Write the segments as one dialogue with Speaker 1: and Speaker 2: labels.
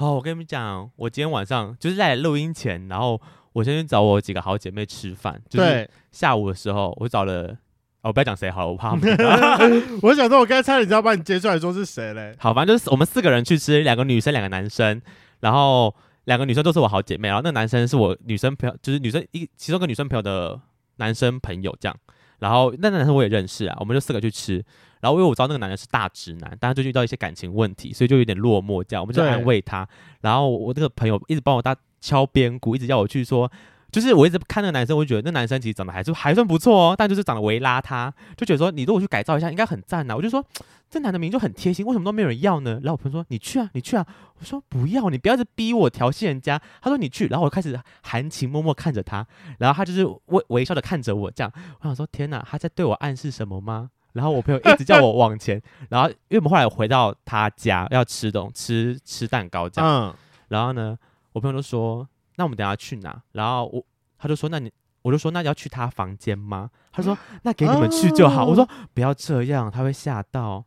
Speaker 1: 哦，我跟你们讲，我今天晚上就是在录音前，然后我先去找我几个好姐妹吃饭。就是下午的时候，我找了，哦，不要讲谁好了，我怕他们。
Speaker 2: 我想说，我刚才差点就要把你接出来说是谁嘞？
Speaker 1: 好，反正就是我们四个人去吃，两个女生，两个男生，然后两个女生都是我好姐妹，然后那个男生是我女生朋友，就是女生一其中一个女生朋友的男生朋友这样。然后那男生我也认识啊，我们就四个去吃。然后因为我知道那个男的是大直男，但他就遇到一些感情问题，所以就有点落寞。这样我们就安慰他。然后我那个朋友一直帮我搭敲边鼓，一直叫我去说，就是我一直看那个男生，我就觉得那男生其实长得还是还算不错哦，但就是长得微邋遢，就觉得说你如果去改造一下，应该很赞呐。我就说这男的明明就很贴心，为什么都没有人要呢？然后我朋友说你去啊，你去啊。我说不要，你不要一直逼我调戏人家。他说你去，然后我开始含情脉脉看着他，然后他就是微微笑的看着我，这样我想说天哪，他在对我暗示什么吗？然后我朋友一直叫我往前，然后因为我们后来回到他家要吃东吃吃蛋糕这样，嗯、然后呢，我朋友就说：“那我们等下去哪？”然后我他就说：“那你我就说那你要去他房间吗？”他说：“那给你们去就好。”我说：“不要这样，他会吓到。”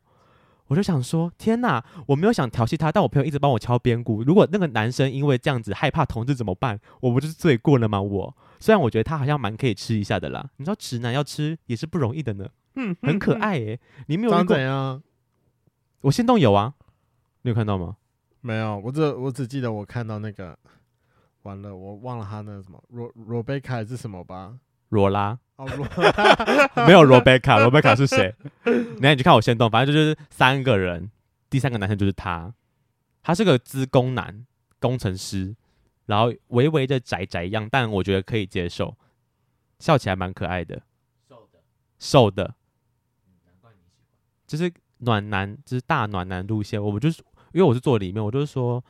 Speaker 1: 我就想说：“天哪，我没有想调戏他，但我朋友一直帮我敲边鼓。如果那个男生因为这样子害怕同志怎么办？我不就是罪过了吗？我虽然我觉得他好像蛮可以吃一下的啦，你知道直男要吃也是不容易的呢。”嗯，很可爱诶、欸。你没有看过？
Speaker 2: 怎样？
Speaker 1: 我心动有啊，你有看到吗？
Speaker 2: 没有，我只我只记得我看到那个，完了，我忘了他那个什么罗罗贝卡还是什么吧？
Speaker 1: 罗拉
Speaker 2: 哦，罗
Speaker 1: 没有罗贝卡，罗贝卡是谁？那你去看我先动，反正就是三个人，第三个男生就是他，他是个资工男工程师，然后微微的宅宅样，但我觉得可以接受，笑起来蛮可爱的，瘦的，瘦的。就是暖男，就是大暖男路线。我们就是因为我是坐里面，我就是说，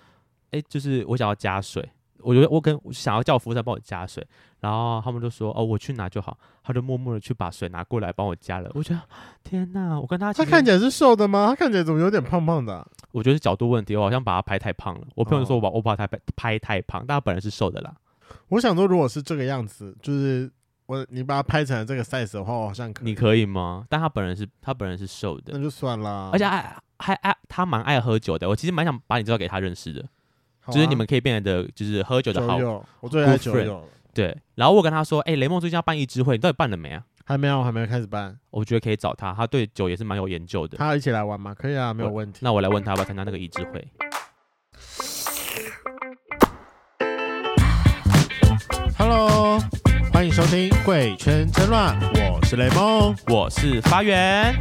Speaker 1: 哎、欸，就是我想要加水，我觉得我跟想要叫服务生帮我加水，然后他们就说，哦，我去拿就好。他就默默的去把水拿过来帮我加了。我觉得天哪，我跟他
Speaker 2: 他看起来是瘦的吗？他看起来怎么有点胖胖的、啊？
Speaker 1: 我觉得是角度问题，我好像把他拍太胖了。我朋友说我把我把他拍拍太胖，但他本人是瘦的啦。
Speaker 2: 我想说，如果是这个样子，就是。我你把它拍成这个 size 的话，我好像可以。
Speaker 1: 你可以吗？但他本人是他本人是瘦的，
Speaker 2: 那就算了。
Speaker 1: 而且还还爱他蛮爱喝酒的，我其实蛮想把你介绍给他认识的，啊、就是你们可以变得的，就是喝酒的好友。
Speaker 2: 我最爱酒友。
Speaker 1: 对，然后我跟他说，哎、欸，雷梦最近要办一支会，你到底办了没啊？
Speaker 2: 还没有，还没有开始办。
Speaker 1: 我觉得可以找他，他对酒也是蛮有研究的。
Speaker 2: 他一起来玩吗？可以啊，没有问题。
Speaker 1: 那我来问他要不要参加那个一支会。
Speaker 2: Hello。欢迎收听《贵圈真乱》，我是雷梦，
Speaker 1: 我是发源。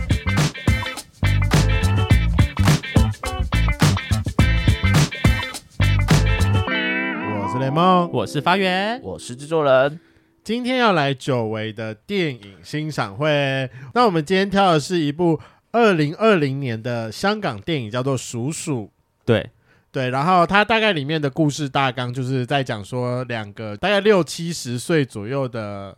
Speaker 2: 雷梦，
Speaker 1: 我是发源，
Speaker 3: 我是制作人。
Speaker 2: 今天要来久违的电影欣赏会。那我们今天挑的是一部二零二零年的香港电影，叫做《鼠鼠》。
Speaker 1: 对。
Speaker 2: 对，然后它大概里面的故事大纲就是在讲说，两个大概六七十岁左右的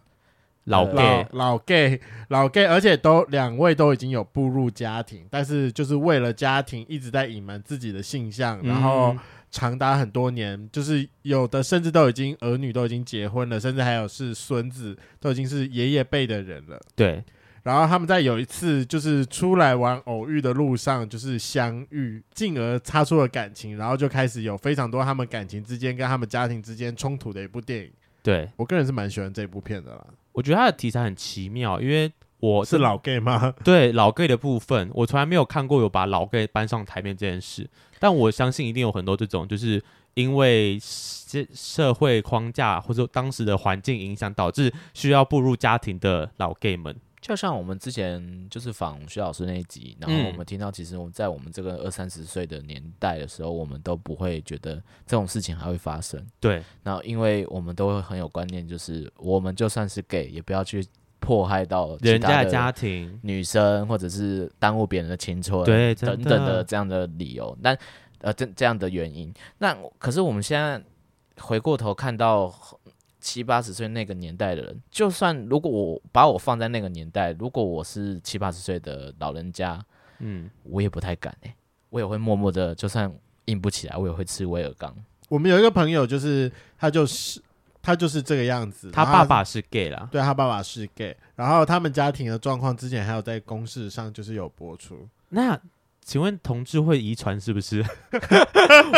Speaker 1: 老 gay，
Speaker 2: 老 gay，老 gay，而且都两位都已经有步入家庭，但是就是为了家庭一直在隐瞒自己的性向，然后长达很多年，就是有的甚至都已经儿女都已经结婚了，甚至还有是孙子都已经是爷爷辈的人了。
Speaker 1: 对。
Speaker 2: 然后他们在有一次就是出来玩偶遇的路上，就是相遇，进而擦出了感情，然后就开始有非常多他们感情之间跟他们家庭之间冲突的一部电影。
Speaker 1: 对，
Speaker 2: 我个人是蛮喜欢这部片的啦。
Speaker 1: 我觉得它的题材很奇妙，因为我
Speaker 2: 是老 gay 吗？
Speaker 1: 对，老 gay 的部分，我从来没有看过有把老 gay 搬上台面这件事。但我相信一定有很多这种，就是因为社社会框架或者当时的环境影响，导致需要步入家庭的老 gay 们。
Speaker 3: 就像我们之前就是访徐老师那一集，然后我们听到，其实我们在我们这个二三十岁的年代的时候，我们都不会觉得这种事情还会发生。
Speaker 1: 对，
Speaker 3: 然后因为我们都会很有观念，就是我们就算是 gay，也不要去迫害到
Speaker 1: 人家的家庭、
Speaker 3: 女生，或者是耽误别人的青春，
Speaker 1: 对，
Speaker 3: 等等的这样的理由。但呃，这这样的原因，那可是我们现在回过头看到。七八十岁那个年代的人，就算如果我把我放在那个年代，如果我是七八十岁的老人家，嗯，我也不太敢哎、欸，我也会默默的，就算硬不起来，我也会吃威尔刚。
Speaker 2: 我们有一个朋友，就是他就是他就是这个样子，
Speaker 1: 他爸爸是 gay 啦，
Speaker 2: 对，他爸爸是 gay，然后他们家庭的状况之前还有在公视上就是有播出。
Speaker 1: 那请问同志会遗传是不是？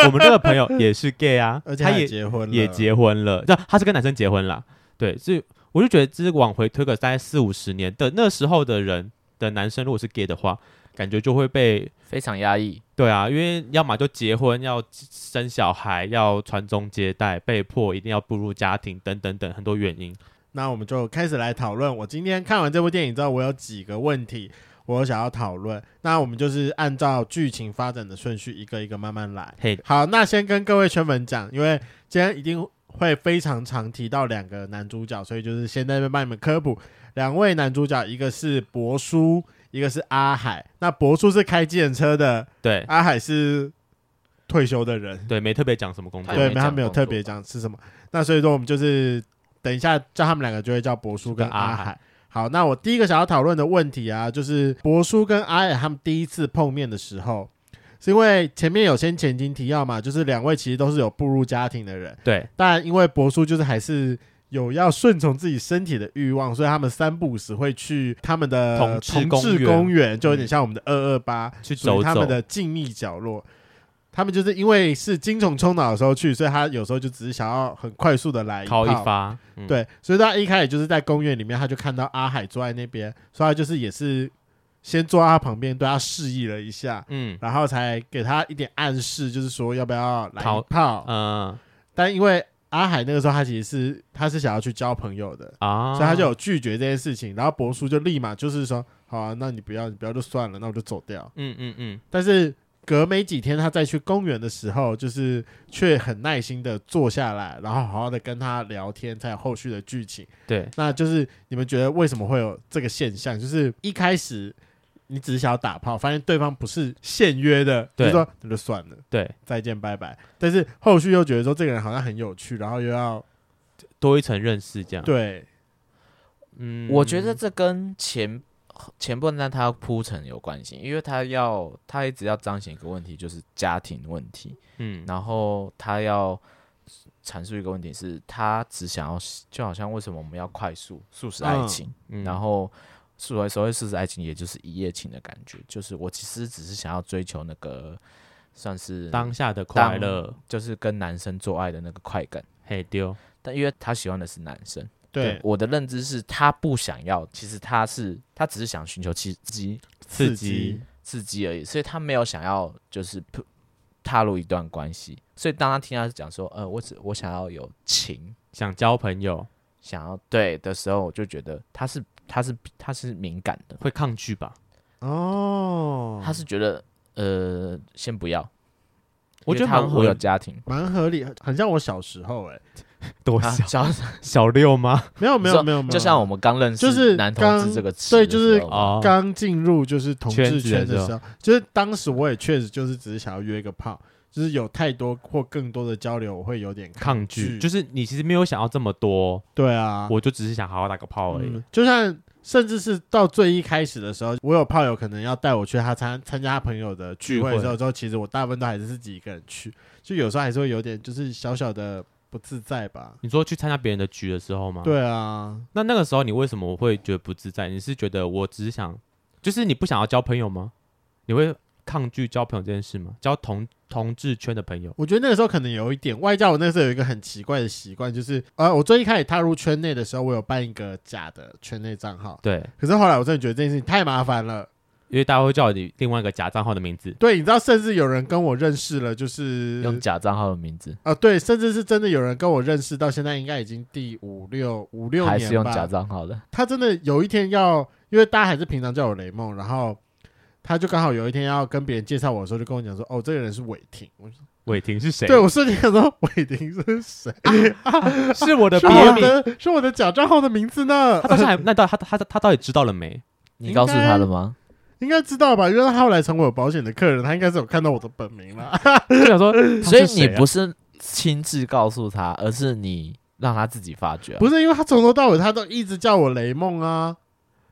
Speaker 1: 我们这个朋友也是 gay 啊，
Speaker 2: 而且
Speaker 1: 他也
Speaker 2: 结婚了，
Speaker 1: 也结婚了，就他是跟男生结婚啦。对，所以我就觉得，这是往回推个大概四五十年的那时候的人的男生，如果是 gay 的话，感觉就会被
Speaker 3: 非常压抑。
Speaker 1: 对啊，因为要么就结婚，要生小孩，要传宗接代，被迫一定要步入家庭，等等等很多原因。
Speaker 2: 那我们就开始来讨论。我今天看完这部电影之后，我有几个问题，我想要讨论。那我们就是按照剧情发展的顺序，一个一个慢慢来。
Speaker 1: 嘿，
Speaker 2: 好，那先跟各位圈粉讲，因为今天一定会非常常提到两个男主角，所以就是先在这边帮你们科普。两位男主角，一个是柏书。一个是阿海，那博叔是开计程车的，
Speaker 1: 对，
Speaker 2: 阿海是退休的人，
Speaker 1: 对，没特别讲什么工作，
Speaker 2: 对，他没有特别讲是什么。那所以说，我们就是等一下叫他们两个，就会叫博叔跟阿海。好，那我第一个想要讨论的问题啊，就是博叔跟阿海他们第一次碰面的时候，是因为前面有先前情提要嘛，就是两位其实都是有步入家庭的人，
Speaker 1: 对，
Speaker 2: 但因为博叔就是还是。有要顺从自己身体的欲望，所以他们三不五时会去他们的同志公园，就有点像我们的二二八去走他们的静谧角落。他们就是因为是精虫冲脑的时候去，所以他有时候就只是想要很快速的来一炮
Speaker 1: 一发。嗯、
Speaker 2: 对，所以他一开始就是在公园里面，他就看到阿海坐在那边，所以他就是也是先坐在他旁边，对他示意了一下，嗯，然后才给他一点暗示，就是说要不要来一炮，嗯，但因为。阿海那个时候，他其实是他是想要去交朋友的啊，所以他就有拒绝这件事情。然后博叔就立马就是说：“好啊，那你不要，你不要就算了，那我就走掉。”嗯嗯嗯。但是隔没几天，他再去公园的时候，就是却很耐心的坐下来，然后好好的跟他聊天，才有后续的剧情。
Speaker 1: 对，
Speaker 2: 那就是你们觉得为什么会有这个现象？就是一开始。你只是想要打炮，发现对方不是现约的，对就是说那就算了，
Speaker 1: 对，
Speaker 2: 再见拜拜。但是后续又觉得说这个人好像很有趣，然后又要
Speaker 1: 多一层认识，这样
Speaker 2: 对。
Speaker 3: 嗯，我觉得这跟前前半段他要铺陈有关系，因为他要他一直要彰显一个问题，就是家庭问题。嗯，然后他要阐述一个问题是，他只想要就好像为什么我们要快速速食爱情，嗯，然后。所谓所谓速食爱情，也就是一夜情的感觉，就是我其实只是想要追求那个算是
Speaker 1: 当下的快乐，
Speaker 3: 就是跟男生做爱的那个快感。
Speaker 1: 嘿丢，
Speaker 3: 但因为他喜欢的是男生，
Speaker 2: 对，
Speaker 3: 对我的认知是他不想要，其实他是他只是想寻求刺激、
Speaker 1: 刺激、
Speaker 3: 刺激而已，所以他没有想要就是踏入一段关系。所以当他听他讲说，呃，我只我想要有情，
Speaker 1: 想交朋友，
Speaker 3: 想要对的时候，我就觉得他是。他是他是敏感的，
Speaker 1: 会抗拒吧？
Speaker 2: 哦，
Speaker 3: 他是觉得呃，先不要。
Speaker 1: 我觉得蛮
Speaker 3: 合有家庭，
Speaker 2: 蛮合理，很像我小时候哎，
Speaker 1: 多小？小六吗？
Speaker 2: 没有没有没有，
Speaker 3: 就像我们刚认识
Speaker 2: 就是
Speaker 3: 男同志这个词，
Speaker 2: 对，就是刚进入就是同志圈的时候，就是当时我也确实就是只是想要约一个炮。就是有太多或更多的交流，我会有点抗拒。
Speaker 1: 抗拒就是你其实没有想要这么多，
Speaker 2: 对啊，
Speaker 1: 我就只是想好好打个炮而已。
Speaker 2: 嗯、就算甚至是到最一开始的时候，我有炮友可能要带我去他参参加他朋友的聚会的时候，之后其实我大部分都还是自己一个人去，就有时候还是会有点就是小小的不自在吧。
Speaker 1: 你说去参加别人的局的时候吗？
Speaker 2: 对啊，
Speaker 1: 那那个时候你为什么会觉得不自在？你是觉得我只是想，就是你不想要交朋友吗？你会？抗拒交朋友这件事吗？交同同志圈的朋友，
Speaker 2: 我觉得那个时候可能有一点。外加我那时候有一个很奇怪的习惯，就是呃，我最一开始踏入圈内的时候，我有办一个假的圈内账号。
Speaker 1: 对。
Speaker 2: 可是后来我真的觉得这件事情太麻烦了，
Speaker 1: 因为大家会叫你另外一个假账号的名字。
Speaker 2: 对，你知道，甚至有人跟我认识了，就是
Speaker 3: 用假账号的名字。
Speaker 2: 啊、呃，对，甚至是真的有人跟我认识，到现在应该已经第五六五六年吧。
Speaker 3: 还是用假账号的。
Speaker 2: 他真的有一天要，因为大家还是平常叫我雷梦，然后。他就刚好有一天要跟别人介绍我的时候，就跟我讲说：“哦，这个人是伟霆。”我说：“
Speaker 1: 伟霆是谁？”
Speaker 2: 对，我瞬间想说：“伟霆是谁？
Speaker 1: 啊、是我的，
Speaker 2: 是我的，是我的假账号的名字呢。”
Speaker 1: 他到现在还那到他他他，他到底知道了没？
Speaker 3: 你告诉他了吗？
Speaker 2: 应该知道吧，因为他后来成为我保险的客人，他应该是有看到我的本名了。
Speaker 1: 就想说，
Speaker 3: 所以你不是亲自告诉他，而是你让他自己发觉、啊。
Speaker 2: 不是，因为他从头到尾他都一直叫我雷梦啊。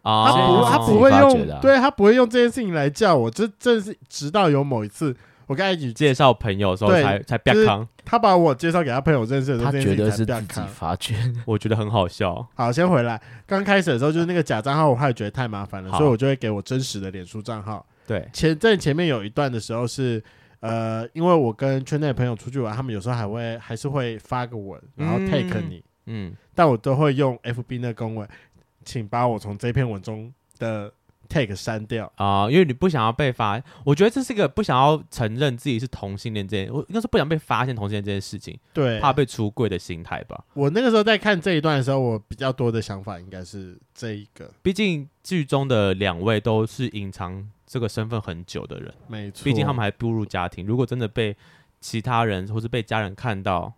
Speaker 1: 啊，
Speaker 2: 他不，他不会用，对他不会用这件事情来叫我，这正是直到有某一次，我跟他一起
Speaker 1: 介绍朋友的时候才才变康。
Speaker 2: 他把我介绍给他朋友认识的时候，
Speaker 3: 他觉得是自己发觉，
Speaker 1: 我觉得很好笑。
Speaker 2: 好，先回来，刚开始的时候就是那个假账号，我还觉得太麻烦了，所以我就会给我真实的脸书账号。
Speaker 1: 对，
Speaker 2: 前在前面有一段的时候是，呃，因为我跟圈内的朋友出去玩，他们有时候还会还是会发个文，然后 take 你，
Speaker 1: 嗯，
Speaker 2: 但我都会用 FB 那公文，请把我从这篇文中的 take 删掉
Speaker 1: 啊、呃，因为你不想要被发，我觉得这是一个不想要承认自己是同性恋这件，我应该是不想被发现同性恋这件事情，
Speaker 2: 对，
Speaker 1: 怕被出柜的心态吧。
Speaker 2: 我那个时候在看这一段的时候，我比较多的想法应该是这一个，
Speaker 1: 毕竟剧中的两位都是隐藏这个身份很久的人，
Speaker 2: 没错，
Speaker 1: 毕竟他们还步入家庭，如果真的被其他人或是被家人看到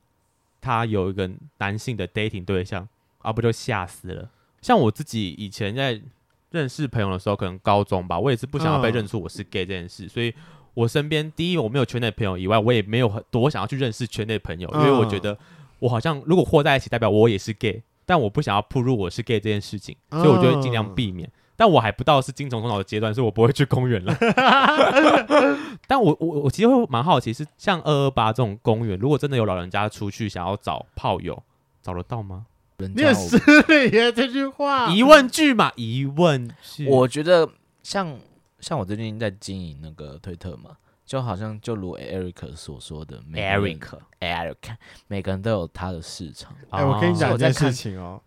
Speaker 1: 他有一个男性的 dating 对象，啊，不就吓死了？像我自己以前在。认识朋友的时候，可能高中吧，我也是不想要被认出我是 gay 这件事，嗯、所以我身边第一我没有圈内朋友以外，我也没有很多想要去认识圈内朋友，因为我觉得我好像如果和在一起，代表我也是 gay，但我不想要铺入我是 gay 这件事情，所以我就会尽量避免。嗯、但我还不到是精虫冲脑的阶段，所以我不会去公园了。但我我我其实会蛮好奇，是像二二八这种公园，如果真的有老人家出去想要找炮友，找得到吗？
Speaker 2: 你很失礼耶，这句话
Speaker 1: 疑问句嘛？疑问句。
Speaker 3: 我觉得像像我最近在经营那个推特嘛，就好像就如 Eric 所说的
Speaker 1: ，Eric
Speaker 3: Eric，每个人都有他的市场。
Speaker 2: 哎、欸，我跟你讲一件事情哦，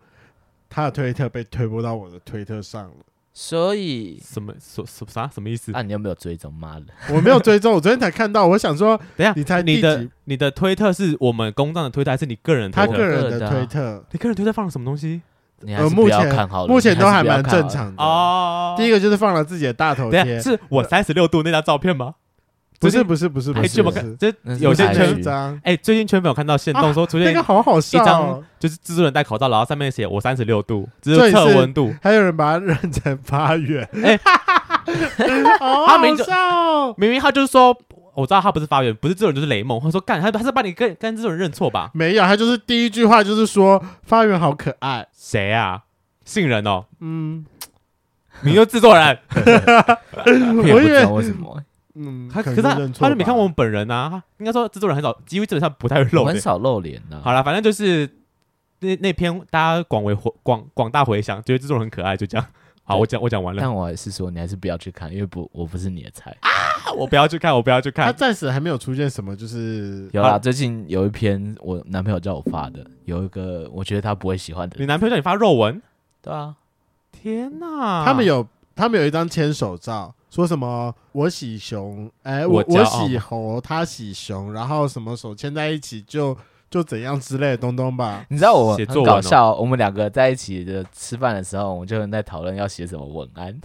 Speaker 2: 他的推特被推播到我的推特上了。
Speaker 3: 所以
Speaker 1: 什么什什啥什么意思？
Speaker 3: 啊，你有没有追踪？妈的，
Speaker 2: 我没有追踪，我昨天才看到。我想说，
Speaker 1: 等下
Speaker 2: 你猜
Speaker 1: 你的你的推特是我们公账的推特，还是你个人？
Speaker 2: 他个人的推特，
Speaker 1: 你个人推特放了什么东西？
Speaker 2: 呃，目前目前都还蛮正常的
Speaker 1: 哦。
Speaker 2: 第一个就是放了自己的大头贴，
Speaker 1: 是我三十六度那张照片吗？
Speaker 2: 不是不是不是不是，
Speaker 1: 这有些圈张哎，最近圈粉有看到限动说出现
Speaker 2: 那个好好笑，
Speaker 1: 一张就是蜘蛛人戴口罩，然后上面写我三十六度，只是测温度，
Speaker 2: 还有人把它认成发源，哎，好好笑，
Speaker 1: 明明他就是说，我知道他不是发源，不是蜘蛛人就是雷梦，他说干他他是把你跟跟蜘蛛人认错吧？
Speaker 2: 没有，他就是第一句话就是说发源好可爱，
Speaker 1: 谁啊？杏仁哦，嗯，你就制作人，
Speaker 3: 我也不知道为什么。
Speaker 2: 嗯，
Speaker 1: 他可是他，他就没看过我们本人啊。应该说制作人很少，几乎基本上不太会露脸，
Speaker 3: 很少露脸的。
Speaker 1: 好了，反正就是那那篇大家广为广广大回响，觉得制作人很可爱，就这样。好，我讲我讲完了。
Speaker 3: 但我还是说，你还是不要去看，因为不我不是你的菜
Speaker 1: 啊！我不要去看，我不要去看。
Speaker 2: 他暂时还没有出现什么，就是
Speaker 3: 有啦。最近有一篇我男朋友叫我发的，有一个我觉得他不会喜欢的。
Speaker 1: 你男朋友叫你发肉文？
Speaker 3: 对啊。
Speaker 1: 天哪！
Speaker 2: 他们有他们有一张牵手照。说什么我喜熊，哎、欸，我我，我喜猴，他喜熊，然后什么手牵在一起就就怎样之类的东东吧。
Speaker 3: 你知道我很搞笑，我们两个在一起的吃饭的时候，我们就在讨论要写什么文案。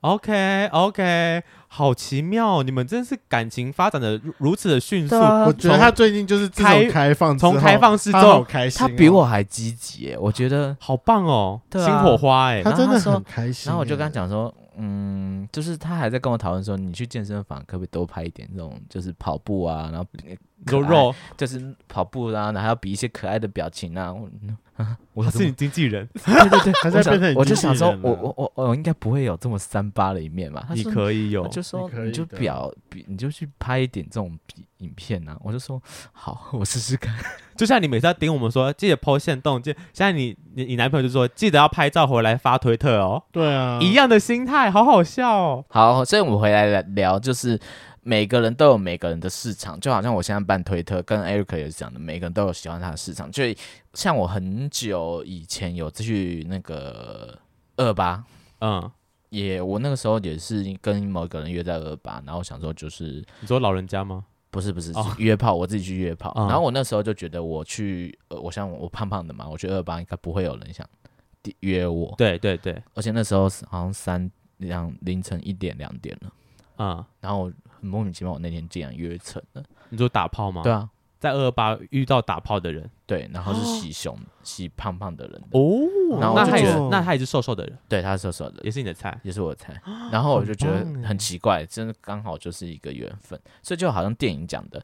Speaker 1: OK OK，好奇妙，你们真是感情发展的如此的迅速。
Speaker 2: 啊、我觉得他最近就是自从开放，
Speaker 1: 从开放式之后，
Speaker 2: 开心、哦，
Speaker 3: 他比我还积极，我觉得
Speaker 1: 好棒哦，新火花哎，
Speaker 2: 他真的很开心。
Speaker 3: 然后我就跟他讲说。嗯，就是他还在跟我讨论说，你去健身房可不可以多拍一点那种，就是跑步啊，然后
Speaker 1: 肉肉，
Speaker 3: 就是跑步啊，然后还要比一些可爱的表情啊。
Speaker 1: 我 是你经纪人，
Speaker 2: 对 对对，他在变成
Speaker 3: 我就想说，我我我我应该不会有这么三八的一面吧？
Speaker 1: 你可以有，
Speaker 3: 就说你就表比，你就去拍一点这种影片啊。我就说好，我试试看。
Speaker 1: 就像你每次要盯我们说，记得 po 限动，记现在你你你男朋友就说，记得要拍照回来发推特哦。
Speaker 2: 对啊，
Speaker 1: 一样的心态，好好笑哦。
Speaker 3: 好，所以我们回来聊，就是。每个人都有每个人的市场，就好像我现在办推特，跟 Eric 也是讲的，每个人都有喜欢他的市场。就像我很久以前有去那个二八，嗯，也我那个时候也是跟某一个人约在二八，然后想说就是
Speaker 1: 你说老人家吗？
Speaker 3: 不是不是，是约炮，我自己去约炮。然后我那时候就觉得我去，呃，我像我胖胖的嘛，我去二八应该不会有人想约我。
Speaker 1: 对对对，
Speaker 3: 而且那时候好像三两凌晨一点两点了，嗯，然后。很莫名其妙，我那天竟然约成了。
Speaker 1: 你说打炮吗？
Speaker 3: 对啊，
Speaker 1: 在二二八遇到打炮的人，
Speaker 3: 对，然后是喜熊，喜胖胖的人
Speaker 1: 哦。然后那他也是，那他也是瘦瘦的人，
Speaker 3: 对，他是瘦瘦的，
Speaker 1: 也是你的菜，
Speaker 3: 也是我的菜。然后我就觉得很奇怪，真的刚好就是一个缘分。所以就好像电影讲的，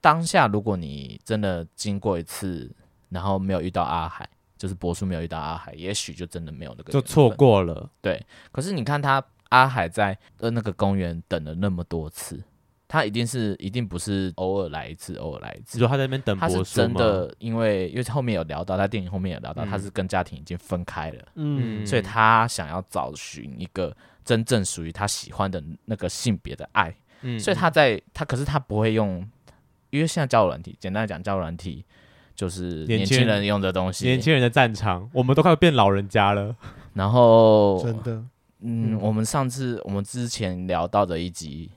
Speaker 3: 当下如果你真的经过一次，然后没有遇到阿海，就是博叔没有遇到阿海，也许就真的没有那个，
Speaker 1: 就错过了。
Speaker 3: 对，可是你看他。阿海在呃那个公园等了那么多次，他一定是一定不是偶尔来一次，偶尔来一次。
Speaker 1: 你说他在那边等
Speaker 3: 他是？真的，因为因为后面有聊到，在电影后面有聊到，
Speaker 1: 嗯
Speaker 3: 他是跟家庭已经分开了，
Speaker 2: 嗯，
Speaker 3: 所以他想要找寻一个真正属于他喜欢的那个性别的爱。
Speaker 1: 嗯，
Speaker 3: 所以他在他可是他不会用，因为现在交友软体，简单来讲，交友软体就是年轻人用的东西。
Speaker 1: 年轻人的战场，我们都快变老人家了。
Speaker 3: 然后
Speaker 2: 真的，
Speaker 3: 嗯，
Speaker 2: 嗯
Speaker 3: 我们上次我们之前聊到的一集，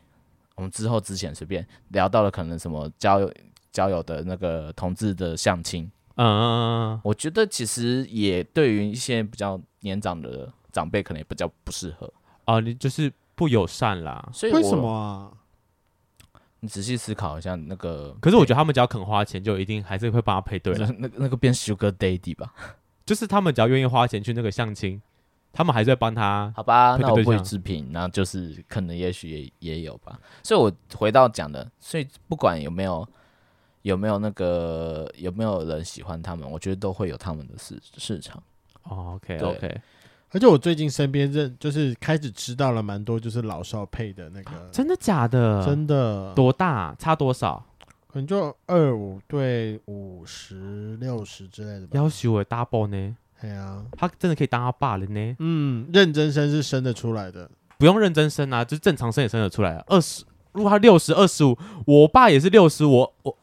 Speaker 3: 我们之后之前随便聊到了可能什么交友交友的那个同志的相亲，
Speaker 1: 嗯嗯嗯嗯，
Speaker 3: 我觉得其实也对于一些比较年长的长辈可能也比较不适合，
Speaker 1: 啊，你就是不友善啦。
Speaker 3: 所以
Speaker 2: 为什么啊？
Speaker 3: 你仔细思考一下，那个
Speaker 1: 可是我觉得他们只要肯花钱，就一定还是会帮他配对
Speaker 3: 那
Speaker 1: 的。
Speaker 3: 那那个变 Sugar Daddy 吧？
Speaker 1: 就是他们只要愿意花钱去那个相亲，他们还在帮他。
Speaker 3: 好吧，那我不予
Speaker 1: 配对对象
Speaker 3: 置评，那就是可能也许也也有吧。所以我回到讲的，所以不管有没有有没有那个有没有人喜欢他们，我觉得都会有他们的市市场。
Speaker 1: 哦，OK OK
Speaker 2: 而且我最近身边认就是开始知道了蛮多，就是老少配的那个，
Speaker 1: 真的假的？
Speaker 2: 真的
Speaker 1: 多大？差多少？
Speaker 2: 可能就二五对五十六十之类的吧。
Speaker 1: 要求我 double 呢？
Speaker 2: 对啊，
Speaker 1: 他真的可以当他爸了呢？
Speaker 2: 嗯，认真生是生得出来的。
Speaker 1: 不用认真生啊，就是正常生也生得出来啊。二十，如果他六十二十五，我爸也是六十，我我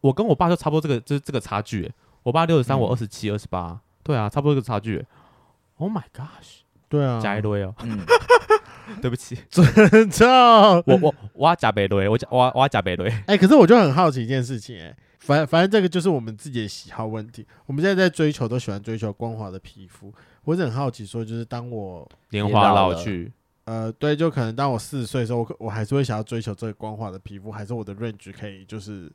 Speaker 1: 我跟我爸就差不多这个就是这个差距欸。我爸六十三，我二十七、二十八，对啊，差不多这个差距欸。Oh my gosh，
Speaker 2: 对啊，
Speaker 1: 加一堆哦，
Speaker 3: 嗯，
Speaker 1: 对不起，
Speaker 2: 操！
Speaker 1: 我我我要加倍堆，我加我要我要加倍堆。
Speaker 2: 哎、可是我就很好奇一件事情、哎，反反正这个就是我们自己的喜好问题。我们现在在追求，都喜欢追求光滑的皮肤。我是很好奇，说就是当我
Speaker 1: 年华老去，
Speaker 2: 呃，对，就可能当我四十岁的时候，我可我还是会想要追求这个光滑的皮肤，还是我的 range 可以就是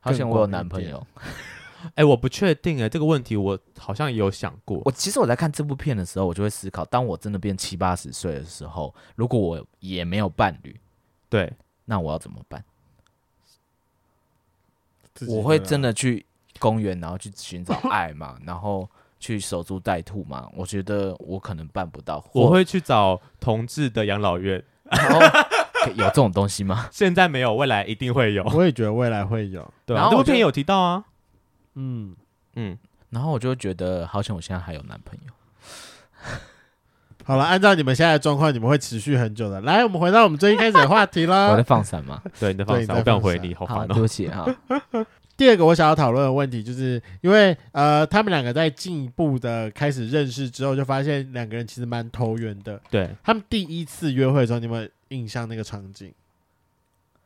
Speaker 3: 好像我有男朋友。
Speaker 1: 哎、我不确定哎、这个问题我好像也有想过。
Speaker 3: 我其实我在看这部片的时候，我就会思考，当我真的变七八十岁的时候，如果我也没有伴侣，
Speaker 1: 对，
Speaker 3: 那我要怎么办？
Speaker 2: 自己
Speaker 3: 我会真的去公园，然后去寻找爱嘛，然后去守株待兔嘛？我觉得我可能办不到。
Speaker 1: 我会去找同志的养老院，
Speaker 3: 然后有这种东西吗？
Speaker 1: 现在没有，未来一定会有。
Speaker 2: 我也觉得未来会有。
Speaker 1: 对、啊，
Speaker 3: 然后
Speaker 1: 这部片有提到啊。
Speaker 2: 嗯，
Speaker 1: 嗯，
Speaker 3: 然后我就会觉得，好像我现在还有男朋友。
Speaker 2: 好了，按照你们现在的状况，你们会持续很久的。来，我们回到我们最一开始的话题
Speaker 3: 我在。放闪嘛？
Speaker 1: 对，你在放闪，
Speaker 2: 对你在
Speaker 1: 我不想
Speaker 2: 放闪
Speaker 1: 回你，好
Speaker 3: 好，
Speaker 1: 烦哦、
Speaker 3: 对不起哈。
Speaker 2: 第二个我想要讨论的问题，就是因为呃，他们两个在进一步的开始认识之后，就发现两个人其实蛮投缘的。
Speaker 1: 对，
Speaker 2: 他们第一次约会的时候，你有没有印象那个场景？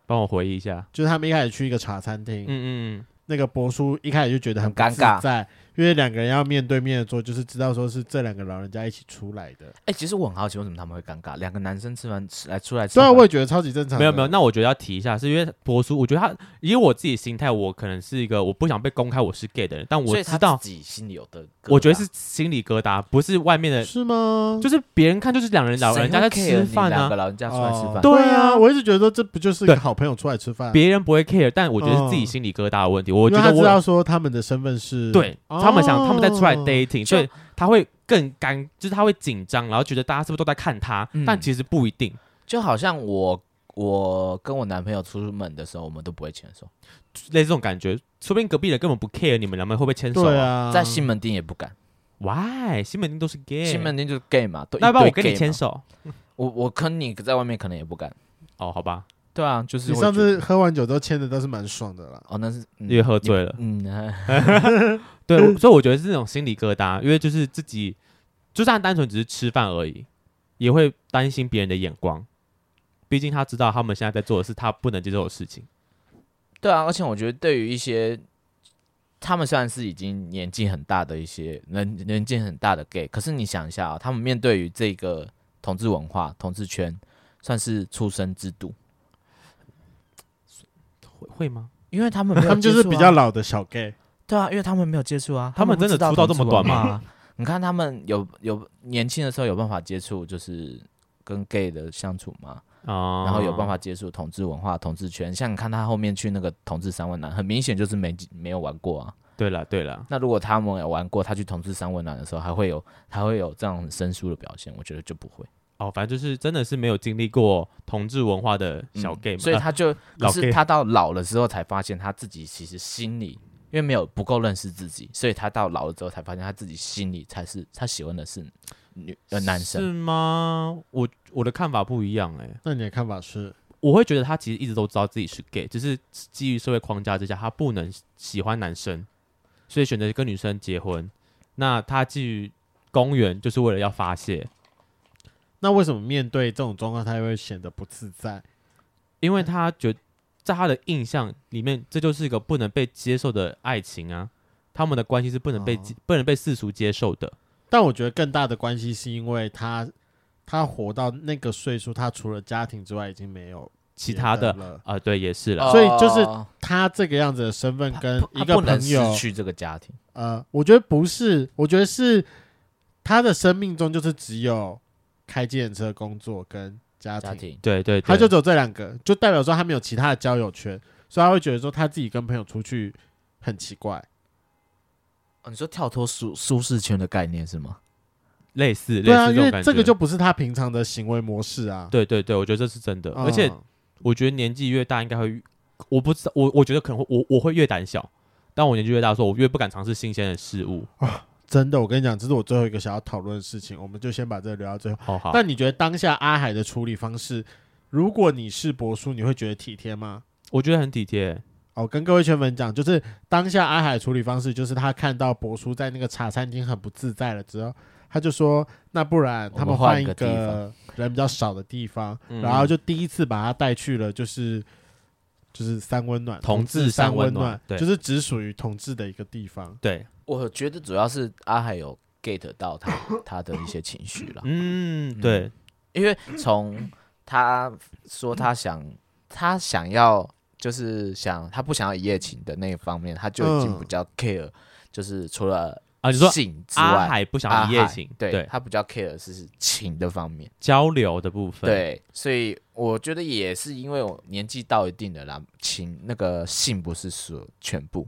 Speaker 1: 帮我回忆一下。
Speaker 2: 就是他们一开始去一个茶餐厅，
Speaker 1: 嗯嗯
Speaker 2: 那个博叔一开始就觉得很不
Speaker 3: 尴尬
Speaker 2: 自在，因为两个人要面对面的做，就是知道说是这两个老人家一起出来的。
Speaker 3: 哎、其实我很好奇，为什么他们会尴尬？两个男生吃完吃来出来吃
Speaker 2: 虽
Speaker 3: 饭，
Speaker 2: 然我也觉得超级正常
Speaker 1: 没有没有，那我觉得要提一下，是因为博叔，我觉得他以我自己心态，我可能是一个我不想被公开我是 gay 的人，但我知道，
Speaker 3: 自己心里有的，
Speaker 1: 我觉得是心理疙瘩，不是外面的，
Speaker 2: 是吗？
Speaker 1: 就是别人看就是两人老人家在吃饭啊，
Speaker 3: 两个老人家出来吃饭，
Speaker 1: 对
Speaker 2: 对啊，
Speaker 1: 啊
Speaker 2: 我一直觉得说这不就是一个好朋友出来吃饭？
Speaker 1: 别人不会 care，但我觉得是自己
Speaker 2: 嗯
Speaker 1: 心里疙瘩的问题。我
Speaker 2: 因为他知道
Speaker 1: 觉得我
Speaker 2: 说他们的身份是
Speaker 1: 对
Speaker 2: 哦
Speaker 1: 他们想他们在出来 dating，
Speaker 3: 就
Speaker 1: 所以他会更干，就是他会紧张，然后觉得大家是不是都在看他，
Speaker 3: 嗯。
Speaker 1: 但其实不一定。
Speaker 3: 就好像我我跟我男朋友出门的时候，我们都不会牵手，
Speaker 1: 类似这种感觉，说不定隔壁人根本不 care 你们两个会不会牵手、
Speaker 2: 对啊，
Speaker 3: 在西门町也不敢
Speaker 1: ，Why？西门町都是 gay，
Speaker 3: 西门町就是 gay 嘛，都
Speaker 1: 那要不然我跟你
Speaker 3: gay 嘛
Speaker 1: 牵，手？
Speaker 3: 我我跟你在外面可能也不敢，
Speaker 1: 哦，好吧，
Speaker 3: 对啊，就是
Speaker 2: 你上
Speaker 3: 觉得。
Speaker 2: 次喝完酒都牵的都是蛮爽的啦。
Speaker 3: 哦那是嗯
Speaker 1: 因为喝醉了。
Speaker 3: 嗯，嗯
Speaker 1: 对，所以我觉得是那种心理疙瘩，因为就是自己，就算单纯只是吃饭而已，也会担心别人的眼光。毕竟他知道他们现在在做的是他不能接受的事情。
Speaker 3: 对啊，而且我觉得对于一些他们虽然是已经年纪很大的一些人年纪很大的 gay，可是你想一下啊，他们面对于这个同志文化、同志圈，算是出生之度，
Speaker 1: 会会吗？
Speaker 3: 因为他们 没有、
Speaker 2: 他们就是比较。老的小 gay，
Speaker 3: 对啊，因为他们没有接触啊，
Speaker 1: 他们真的出道这么短
Speaker 3: 吗？你看他们有有年轻的时候有办法接触，就是跟 gay 的相处嘛，
Speaker 1: 啊、
Speaker 3: 然后有办法接触同志文化、同志圈。像你看他后面去那个同志三温暖，很明显就是没没有玩过啊。
Speaker 1: 对了对了，
Speaker 3: 那如果他们有玩过，他去同志三温暖的时候，还会有还会有这样很生疏的表现，我觉得就不会。
Speaker 1: 哦，反正就是真的是没有经历过同志文化的小 gay
Speaker 3: 所以他就、可是他到老了之后才发现他自己其实心里。因为没有不够认识自己，所以他到老了之后才发现他自己心里才是他喜欢的是女呃男生
Speaker 1: 是吗？我我的看法不一样哎、欸。
Speaker 2: 那你的看法是？
Speaker 1: 我会觉得他其实一直都知道自己是 gay，只是基于社会框架之下，他不能喜欢男生，所以选择跟女生结婚。那他基于公园就是为了要发泄。
Speaker 2: 那为什么面对这种状况，他会显得不自在？
Speaker 1: 因为他觉得。在他的印象里面，这就是一个不能被接受的爱情啊！他们的关系是不能被、哦、不能被世俗接受的。
Speaker 2: 但我觉得更大的关系是因为他他活到那个岁数，他除了家庭之外，已经没有
Speaker 1: 其他的了啊。对，也是了、
Speaker 2: 哦。所以就是他这个样子的身份跟一个朋友
Speaker 3: 失去这个家庭。
Speaker 2: 呃，我觉得不是，我觉得是他的生命中就是只有开计程车工作跟。家庭，家庭
Speaker 1: 对，对对，
Speaker 2: 他就只有这两个，就代表说他没有其他的交友圈，所以他会觉得说他自己跟朋友出去很奇怪。
Speaker 3: 哦、你说跳脱舒舒适圈的概念是吗？
Speaker 1: 类似，
Speaker 2: 对啊，
Speaker 1: 类似，
Speaker 2: 因为这个就不是他平常的行为模式啊。
Speaker 1: 对对对，我觉得这是真的，
Speaker 2: 嗯、
Speaker 1: 而且我觉得年纪越大，应该会，我不知道，我我觉得可能会我我会越胆小，但我年纪越大的时候，我越不敢尝试新鲜的事物
Speaker 2: 啊。真的，我跟你讲，这是我最后一个想要讨论的事情，我们就先把这个留到最后。
Speaker 1: 好好。
Speaker 2: 那你觉得当下阿海的处理方式，如果你是博叔，你会觉得体贴吗？
Speaker 1: 我觉得很体贴。
Speaker 2: 哦，跟各位圈粉讲，就是当下阿海的处理方式，就是他看到博叔在那个茶餐厅很不自在了之后，他就说：“那不然他们换一个人比较少的地方。”然后就第一次把他带去了，就是就是三温暖，
Speaker 1: 同志三温暖，对，
Speaker 2: 就是只属于同志的一个地方，
Speaker 1: 对。
Speaker 3: 我觉得主要是阿海有 get 到他他的一些情绪了。
Speaker 1: 嗯，对，
Speaker 3: 因为从他说他想他想要就是想他不想要一夜情的那一方面，他就已经比较 care，、嗯、就是除了啊你说性之外，
Speaker 1: 阿海不想要一夜情，
Speaker 3: 对，
Speaker 1: 对
Speaker 3: 他比较 care 的是情的方面
Speaker 1: 交流的部分。
Speaker 3: 对，所以我觉得也是因为我年纪到一定的啦，情那个性不是说全部。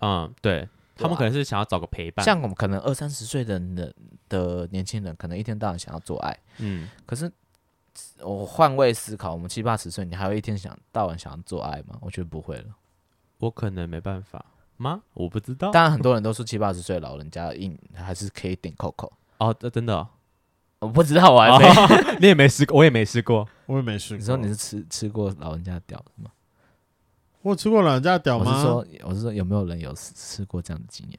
Speaker 1: 嗯，对。他们可能是想要找个陪伴，
Speaker 3: 像我们可能二三十岁的人的年轻人，可能一天到晚想要做爱，
Speaker 1: 嗯，
Speaker 3: 可是我换位思考，我们七八十岁，你还会一天想到晚想要做爱吗？我觉得不会了，
Speaker 1: 我可能没办法吗？我不知道。
Speaker 3: 当然，很多人都说七八十岁老人家硬还是可以顶 Coco
Speaker 1: 哦，这真的、哦，
Speaker 3: 我不知道，我还没，
Speaker 1: 哦、你也没试过，我也没试过，
Speaker 2: 我也没试过。
Speaker 3: 你说你是吃吃过老人家的屌吗？
Speaker 2: 我吃过老人家屌吗？
Speaker 3: 我是说，我是说，有没有人有吃过这样的经验？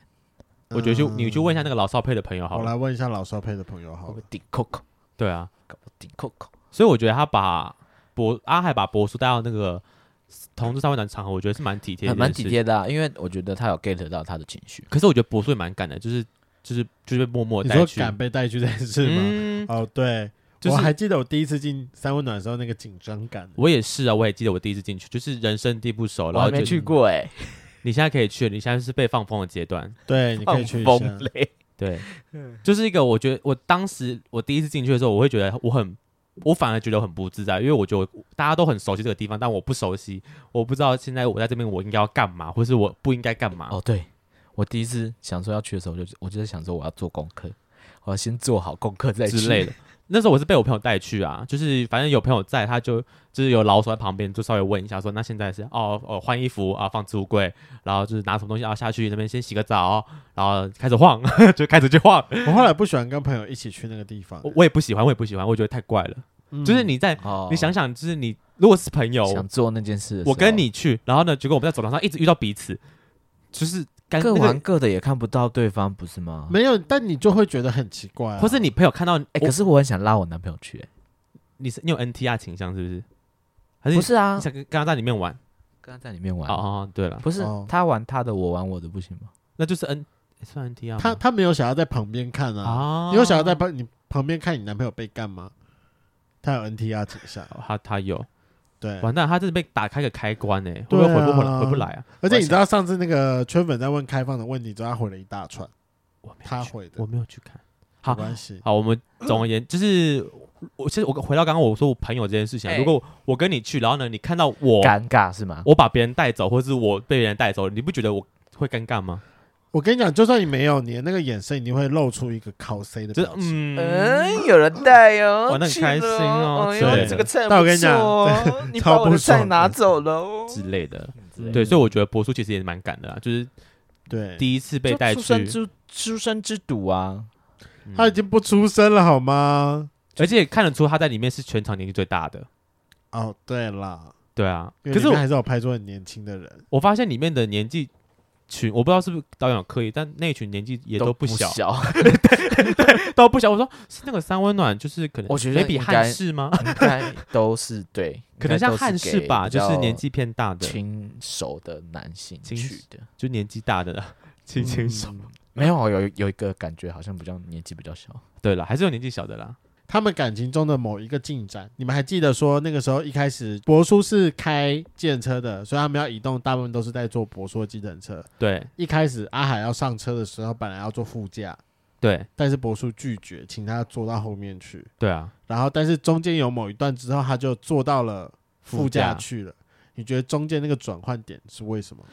Speaker 1: 我觉得去你去问一下那个老少配的朋友好了。
Speaker 2: 我来问一下老少配的朋友好了。
Speaker 3: 顶 Coco，
Speaker 1: 对啊，
Speaker 3: 顶 Coco。
Speaker 1: 所以我觉得他把博阿海把博叔带到那个同志三温暖场合，我觉得是蛮体贴，
Speaker 3: 蛮体贴的啊。因为我觉得他有 get 到他的情绪。
Speaker 1: 可是我觉得博叔也蛮敢的，就是就是就是被默默带去。
Speaker 2: 你说敢被带去这件事吗？嗯、哦，对。就是、我还记得我第一次进三温暖的时候那个紧张感。
Speaker 1: 我也是啊，我也记得我第一次进去，就是人生地不熟，然后
Speaker 3: 没去过哎、欸。
Speaker 1: 你现在可以去，你现在是被放风的阶段。
Speaker 2: 对，你可以去一
Speaker 3: 下。
Speaker 1: 对，就是一个我觉得我当时我第一次进去的时候，我会觉得我很，我反而觉得很不自在，因为我觉得大家都很熟悉这个地方，但我不熟悉，我不知道现在我在这边我应该要干嘛，或是我不应该干嘛。
Speaker 3: 哦，对，我第一次想说要去的时候，我就我就在想说我要做功课，我要先做好功课再去
Speaker 1: 之类的。那时候我是被我朋友带去啊，就是反正有朋友在，他就就是有老手在旁边，就稍微问一下说，那现在是哦哦换衣服啊，放置物柜，然后就是拿什么东西啊下去那边先洗个澡，然后开始晃，就开始去晃。
Speaker 2: 我后来不喜欢跟朋友一起去那个地方，
Speaker 1: 我我也不喜欢，我也不喜欢，我觉得太怪了。嗯、就是你在、哦、你想想，就是你如果是朋友
Speaker 3: 想做那件事，
Speaker 1: 我跟你去，然后呢，结果我们在走廊上一直遇到彼此，就是。
Speaker 3: 各玩各的，也看不到对方，不是吗？
Speaker 2: 没有，但你就会觉得很奇怪、啊。
Speaker 1: 或是你朋友看到，哎、
Speaker 3: 欸，可是我很想拉我男朋友去、
Speaker 1: 你是你有 NTR 倾向是不是？还是
Speaker 3: 不是啊？
Speaker 1: 你想跟跟他在里面玩，
Speaker 3: 跟他在里面玩。
Speaker 1: 哦哦，对了，
Speaker 3: 不是、哦、他玩他的，我玩我的，不行吗？
Speaker 1: 那就是 N 算 NTR。
Speaker 2: 他他没有想要在旁边看啊？哦、你有想要在旁你旁边看你男朋友被干吗？他有 NTR 倾向，
Speaker 1: 他他有。
Speaker 2: 对，
Speaker 1: 完蛋，他这是被打开个开关呢、欸，会不会回不回来？回不来啊！
Speaker 2: 而且你知道上次那个圈粉在问开放的问题之后，他回了一大串，他回的，
Speaker 1: 我没有去看。好，
Speaker 2: 没关系。
Speaker 1: 好，我们总而言之就是，我其实我回到刚刚我说我朋友这件事情，如果我跟你去，然后呢，你看到我
Speaker 3: 尴尬是吗？
Speaker 1: 我把别人带走，或是我被别人带走，你不觉得我会尴尬吗？
Speaker 2: 我跟你讲，就算你没有，你的那个眼神一定会露出一个靠 C 的
Speaker 1: 就
Speaker 2: 表情。
Speaker 1: 嗯，
Speaker 3: 嗯，有人带哦，
Speaker 1: 哇那很
Speaker 3: 去
Speaker 1: 开心哦
Speaker 3: 哎呦
Speaker 1: 对
Speaker 3: 这个菜
Speaker 2: 但我跟你
Speaker 3: 讲 你把
Speaker 2: 超不
Speaker 3: 我的菜
Speaker 2: 爽的
Speaker 3: 拿走了哦。
Speaker 1: 之类的。对，所以我觉得博叔其实也蛮赶的啊，就是
Speaker 2: 对，
Speaker 1: 第一次被带
Speaker 3: 就出生，之出生之赌啊，
Speaker 1: 嗯
Speaker 2: 他已经不出声了，好吗？
Speaker 1: 而且看得出他在里面是全场年纪最大的。
Speaker 2: 哦，对啦，
Speaker 1: 对啊，
Speaker 2: 因
Speaker 1: 可是
Speaker 2: 还是有拍出很年轻的人。
Speaker 1: 我发现里面的年纪群，我不知道是不是导演有刻意，但那群年纪也都不小，
Speaker 3: 小，
Speaker 1: 都不小。我说是那个三温暖，就是可能
Speaker 3: 我觉得
Speaker 1: 比汉室吗？
Speaker 3: 应该都是对，
Speaker 1: 可能像
Speaker 3: 汉
Speaker 1: 室吧，就是年纪偏大的，
Speaker 3: 轻熟的男性
Speaker 1: 轻
Speaker 3: 去的。
Speaker 1: 就年纪大的啦，轻轻熟。
Speaker 2: 嗯
Speaker 3: 没有有有一个感觉，好像比较年纪比较小。
Speaker 1: 对了，还是有年纪小的啦。
Speaker 2: 他们感情中的某一个进展，你们还记得说那个时候一开始博叔是开计程车的，所以他们要移动，大部分都是在坐博叔的计程车。
Speaker 1: 对
Speaker 2: 一开始阿海要上车的时候，本来要坐副驾，
Speaker 1: 对
Speaker 2: 但是博叔拒绝，请他坐到后面去。
Speaker 1: 对啊，
Speaker 2: 然后，但是中间有某一段之后，他就坐到了副
Speaker 1: 副驾
Speaker 2: 驾去了。你觉得中间那个转换点是为什么？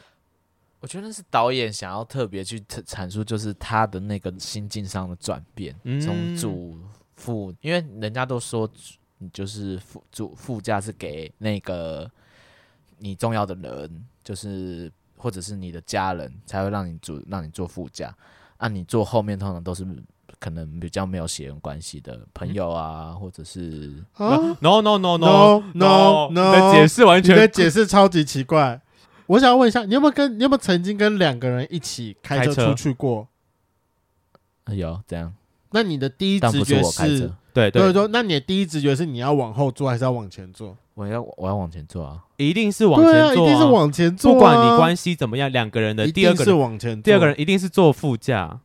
Speaker 3: 我觉得是导演想要特别去阐阐述，就是他的那个心境上的转变，
Speaker 1: 嗯
Speaker 3: 从主副，因为人家都说，你就是副主副驾是给那个你重要的人，就是或者是你的家人，才会让你主让你坐副驾。啊，你坐后面通常都是可能比较没有血缘关系的朋友啊，或者是
Speaker 2: 啊
Speaker 1: ，No no no
Speaker 2: No, no,
Speaker 1: 你的
Speaker 2: no
Speaker 1: 解释完
Speaker 2: 你的
Speaker 1: 全
Speaker 2: 解释超级奇怪。我想问一下，你有没有跟你有没有曾经跟两个人一起
Speaker 1: 开车
Speaker 2: 出去过？
Speaker 3: 呃有这样，
Speaker 2: 那你的第一
Speaker 3: 但不是
Speaker 2: 直觉
Speaker 3: 我开车，
Speaker 1: 对对，
Speaker 2: 对说，那你的第一直觉是你要往后坐还是要往前坐？
Speaker 3: 我要我要往前坐啊。
Speaker 1: 一定是往
Speaker 2: 对啊，
Speaker 1: 前坐、
Speaker 2: 一定是往前坐、啊，
Speaker 1: 不管你关系怎么样，两个人的
Speaker 2: 一
Speaker 1: 第二个人，
Speaker 2: 往前坐。
Speaker 1: 第二个人一定是坐副驾。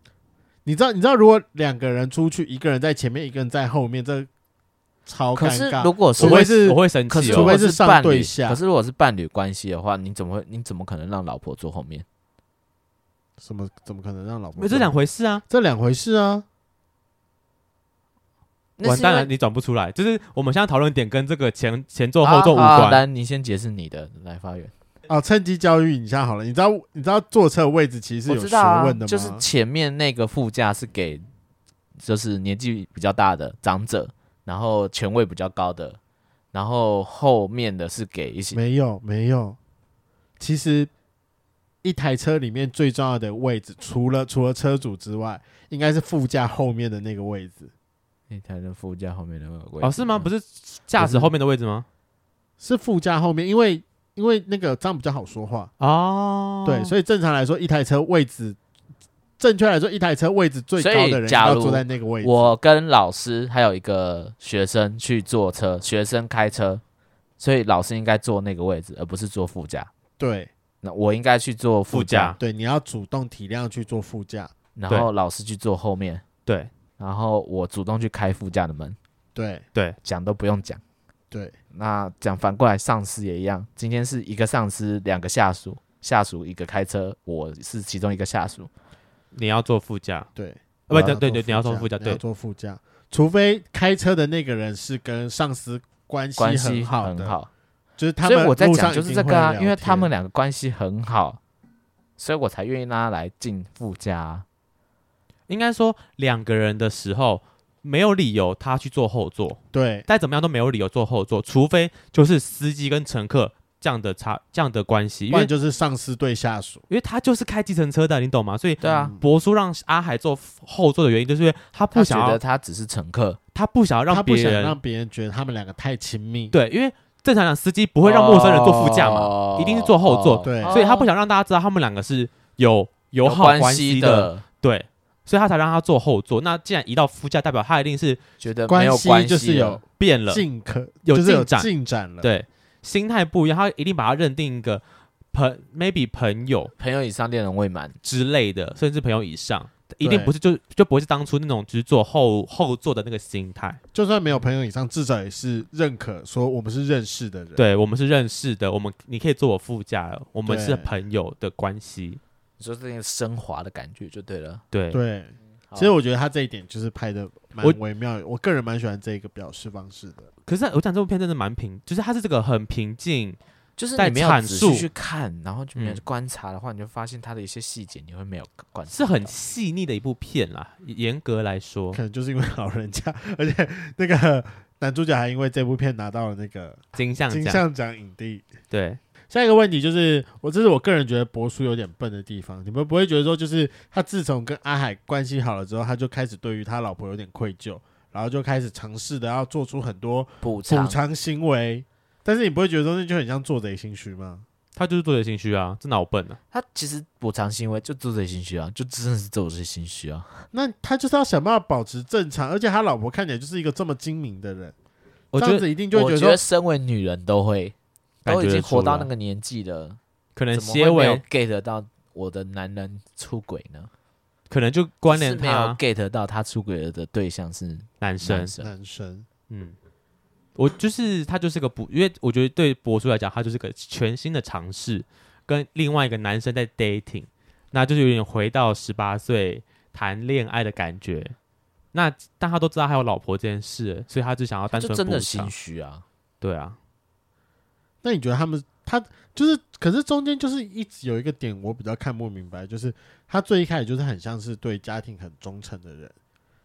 Speaker 2: 你知道，你知道，如果两个人出去，一个人在前面，一个人在后面，这超
Speaker 3: 可是
Speaker 2: 尴尬。
Speaker 3: 如果是
Speaker 1: 我会
Speaker 2: 除非是
Speaker 1: 我会生气哦。
Speaker 3: 可是如果
Speaker 2: 除非是上
Speaker 3: 伴侣，
Speaker 2: 对下
Speaker 3: 可是如果是伴侣关系的话，你怎么会？你怎么可能让老婆坐后面？
Speaker 2: 什么？怎么可能让老婆？
Speaker 1: 没这两回事啊！
Speaker 2: 这两回事啊！
Speaker 1: 完蛋了，你转不出来。就是我们现在讨论点跟这个前前座后座
Speaker 3: 无关。你先解释你的，来发言。
Speaker 2: 哦，趁机教育你一下好了。你知道，你知道坐车的位置其实是有
Speaker 3: 学
Speaker 2: 问的吗？
Speaker 3: 就是前面那个副驾是给，就是年纪比较大的长者，然后权位比较高的，然后后面的是给一些
Speaker 2: 没有没有。其实一台车里面最重要的位置，除了除了车主之外，应该是副驾后面的那个位置。
Speaker 3: 那台的副驾后面的位置
Speaker 1: 哦，是吗？不是驾驶后面的位置吗？
Speaker 2: 是副驾后面，因为因为那个这样比较好说话。
Speaker 1: 哦，
Speaker 2: 对，所以正常来说，一台车位置，正确来说，一台车位置最高的人
Speaker 3: 假如
Speaker 2: 要坐在那个位置。
Speaker 3: 我跟老师还有一个学生去坐车，学生开车，所以老师应该坐那个位置，而不是坐副驾。
Speaker 2: 对
Speaker 3: 那我应该去坐副驾，
Speaker 2: 对，你要主动体谅去坐副驾。
Speaker 3: 然后老师去坐后面，
Speaker 1: 对
Speaker 3: 然后我主动去开副驾的门，
Speaker 2: 对
Speaker 1: 对，
Speaker 3: 讲都不用讲。
Speaker 2: 对，
Speaker 3: 那讲反过来，上司也一样。今天是一个上司，两个下属，下属一个开车，我是其中一个下属。
Speaker 1: 你要坐副驾。
Speaker 2: 对，
Speaker 1: 不
Speaker 2: 我
Speaker 1: 对对对你要坐副
Speaker 2: 驾
Speaker 1: 对
Speaker 2: 坐副驾，除非开车的那个人是跟上司关系
Speaker 3: 关系
Speaker 2: 很好的，
Speaker 3: 很好，
Speaker 2: 就是他们
Speaker 3: 所以我在讲就是这个啊，因为他
Speaker 2: 们
Speaker 3: 两个关系很好，所以我才愿意让他来进副驾啊。
Speaker 1: 应该说两个人的时候没有理由他去坐后座，
Speaker 2: 对。
Speaker 1: 再怎么样都没有理由坐后座，除非就是司机跟乘客这样的差这样的关系，因为
Speaker 2: 不然就是上司对下属。
Speaker 1: 因为他就是开计程车的，你懂吗？所以
Speaker 3: 对啊，
Speaker 2: 嗯
Speaker 1: 博叔让阿海坐后座的原因，就是因为他不
Speaker 3: 他觉
Speaker 1: 想要
Speaker 3: 得他只是乘客，
Speaker 1: 他不想要让
Speaker 2: 他不
Speaker 1: 别人
Speaker 2: 想让别人觉得他们两个太亲密。
Speaker 1: 对，因为正常讲司机不会让陌生人坐副驾嘛，
Speaker 3: 哦。
Speaker 1: 一定是坐后座
Speaker 2: 对。
Speaker 1: 所以他不想让大家知道他们两个是有友
Speaker 3: 有
Speaker 1: 好关
Speaker 3: 系
Speaker 1: 系的，对，所以他才让他坐后座。那既然移到副驾，代表他一定是
Speaker 3: 觉得没
Speaker 2: 关
Speaker 3: 有关系
Speaker 2: 系就是有
Speaker 1: 变了，
Speaker 2: 进可
Speaker 1: 有进展
Speaker 2: 进展了。
Speaker 1: 对，心态不一样，他一定把他认定一个朋 maybe 朋友
Speaker 3: 朋友以上恋人未满，
Speaker 1: 之类的，甚至朋友以上，一定不是就就不会是当初那种只是坐后后座的那个心态。
Speaker 2: 就算没有朋友以上，至少也是认可说我们是认识的人。
Speaker 1: 对我们是认识的，我们你可以坐我副驾了，我
Speaker 2: 们
Speaker 1: 是朋友的关系。
Speaker 3: 你说这个升华的感觉就对了。
Speaker 2: 对，
Speaker 3: 对，
Speaker 2: 其实我觉得他这一点就是拍的蛮微妙的，我个人蛮喜欢这个表示方式的。
Speaker 1: 可是我讲这部片真的蛮平，就是它是这个很平静，
Speaker 3: 就是
Speaker 1: 在
Speaker 3: 你没有
Speaker 1: 阐述
Speaker 3: 仔细去看，然后就没有
Speaker 1: 嗯
Speaker 3: 观察的话，你就发现它的一些细节你会没有观察，
Speaker 1: 是很细腻的一部片啦。严格来说
Speaker 2: 可，能就是因为老人家，而且那个男主角还因为这部片拿到了那个
Speaker 1: 金像奖
Speaker 2: 金像奖影帝。
Speaker 1: 对，
Speaker 2: 下一个问题就是，我这是我个人觉得博叔有点笨的地方。你们不会觉得说，就是他自从跟阿海关系好了之后，他就开始对于他老婆有点愧疚，然后就开始尝试的要做出很多
Speaker 3: 补偿。
Speaker 2: 补偿行为。但是你不会觉得说，那就很像做贼心虚吗？
Speaker 1: 他就是做贼心虚啊，真的好笨啊。
Speaker 3: 他其实补偿行为就做贼心虚啊，就真的是做贼心虚啊。
Speaker 2: 那他就是要想办法保持正常，而且他老婆看起来就是一个这么精明的人，
Speaker 1: 我觉得
Speaker 2: 一定就
Speaker 3: 会
Speaker 2: 觉得说，
Speaker 3: 觉得身为女人都会，都已经活到那个年纪了，
Speaker 1: 可能
Speaker 3: 怎么
Speaker 1: 结
Speaker 3: 会没有
Speaker 1: 尾
Speaker 3: get 到我的男人出轨呢？
Speaker 1: 可能就关联
Speaker 3: 是没有
Speaker 1: 他
Speaker 3: get 到他出轨了的对象是男生
Speaker 2: 男，生。
Speaker 1: 嗯，我就是他就是个不，因为我觉得对博叔来讲，他就是个全新的尝试，跟另外一个男生在 dating，那就是有点回到十八岁谈恋爱的感觉。那但他都知道他有老婆这件事，所以他就想要单
Speaker 3: 纯的心。虚啊！
Speaker 1: 对啊，
Speaker 2: 那你觉得他们他就是，可是中间就是一直有一个点我比较看不明白，就是他最一开始就是很像是对家庭很忠诚的人，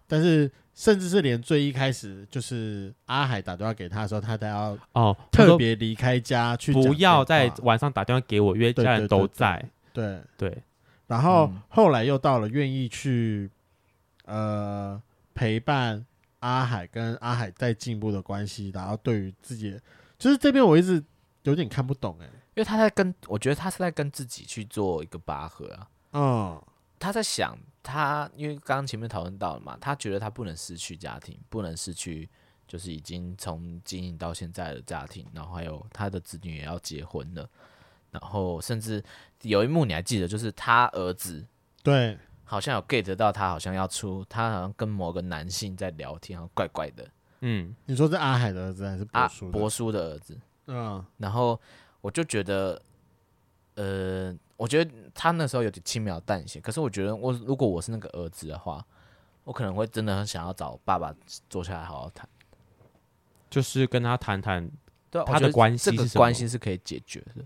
Speaker 2: 但是甚至是连最一开始就是阿海打电话给他的时候，他都要
Speaker 1: 哦，
Speaker 2: 特别离开家去
Speaker 1: 不要在晚上打电话给我，因为
Speaker 2: 对
Speaker 1: 家人
Speaker 2: 对对对
Speaker 1: 都在。
Speaker 2: 对，
Speaker 1: 对，
Speaker 2: 然后
Speaker 3: 嗯
Speaker 2: 后来又到了愿意去呃陪伴阿海跟阿海在进步的关系，然后对于自己的，就是这边我一直有点看不懂哎、
Speaker 3: 因为他在跟，我觉得他是在跟自己去做一个拔河啊。
Speaker 2: 嗯，
Speaker 3: 他在想他，因为刚刚前面讨论到了嘛，他觉得他不能失去家庭，不能失去就是已经从经营到现在的家庭，然后还有他的子女也要结婚了，然后甚至有一幕你还记得，就是他儿子
Speaker 2: 对，
Speaker 3: 好像有 get 到他好像要出，他好像跟某个男性在聊天，好像怪怪的。
Speaker 1: 嗯，
Speaker 2: 你说是阿海的儿子还是博
Speaker 3: 啊
Speaker 2: 叔，的？
Speaker 3: 伯叔的儿子，
Speaker 2: 嗯，
Speaker 3: 然后我就觉得，呃，我觉得他那时候有点轻描淡写。可是我觉得我如果我是那个儿子的话，我可能会真的很想要找爸爸坐下来好好谈。
Speaker 1: 就是跟他谈谈
Speaker 3: 对啊，
Speaker 1: 他的关系
Speaker 3: 这个
Speaker 1: 是什么
Speaker 3: 关系是可以解决的。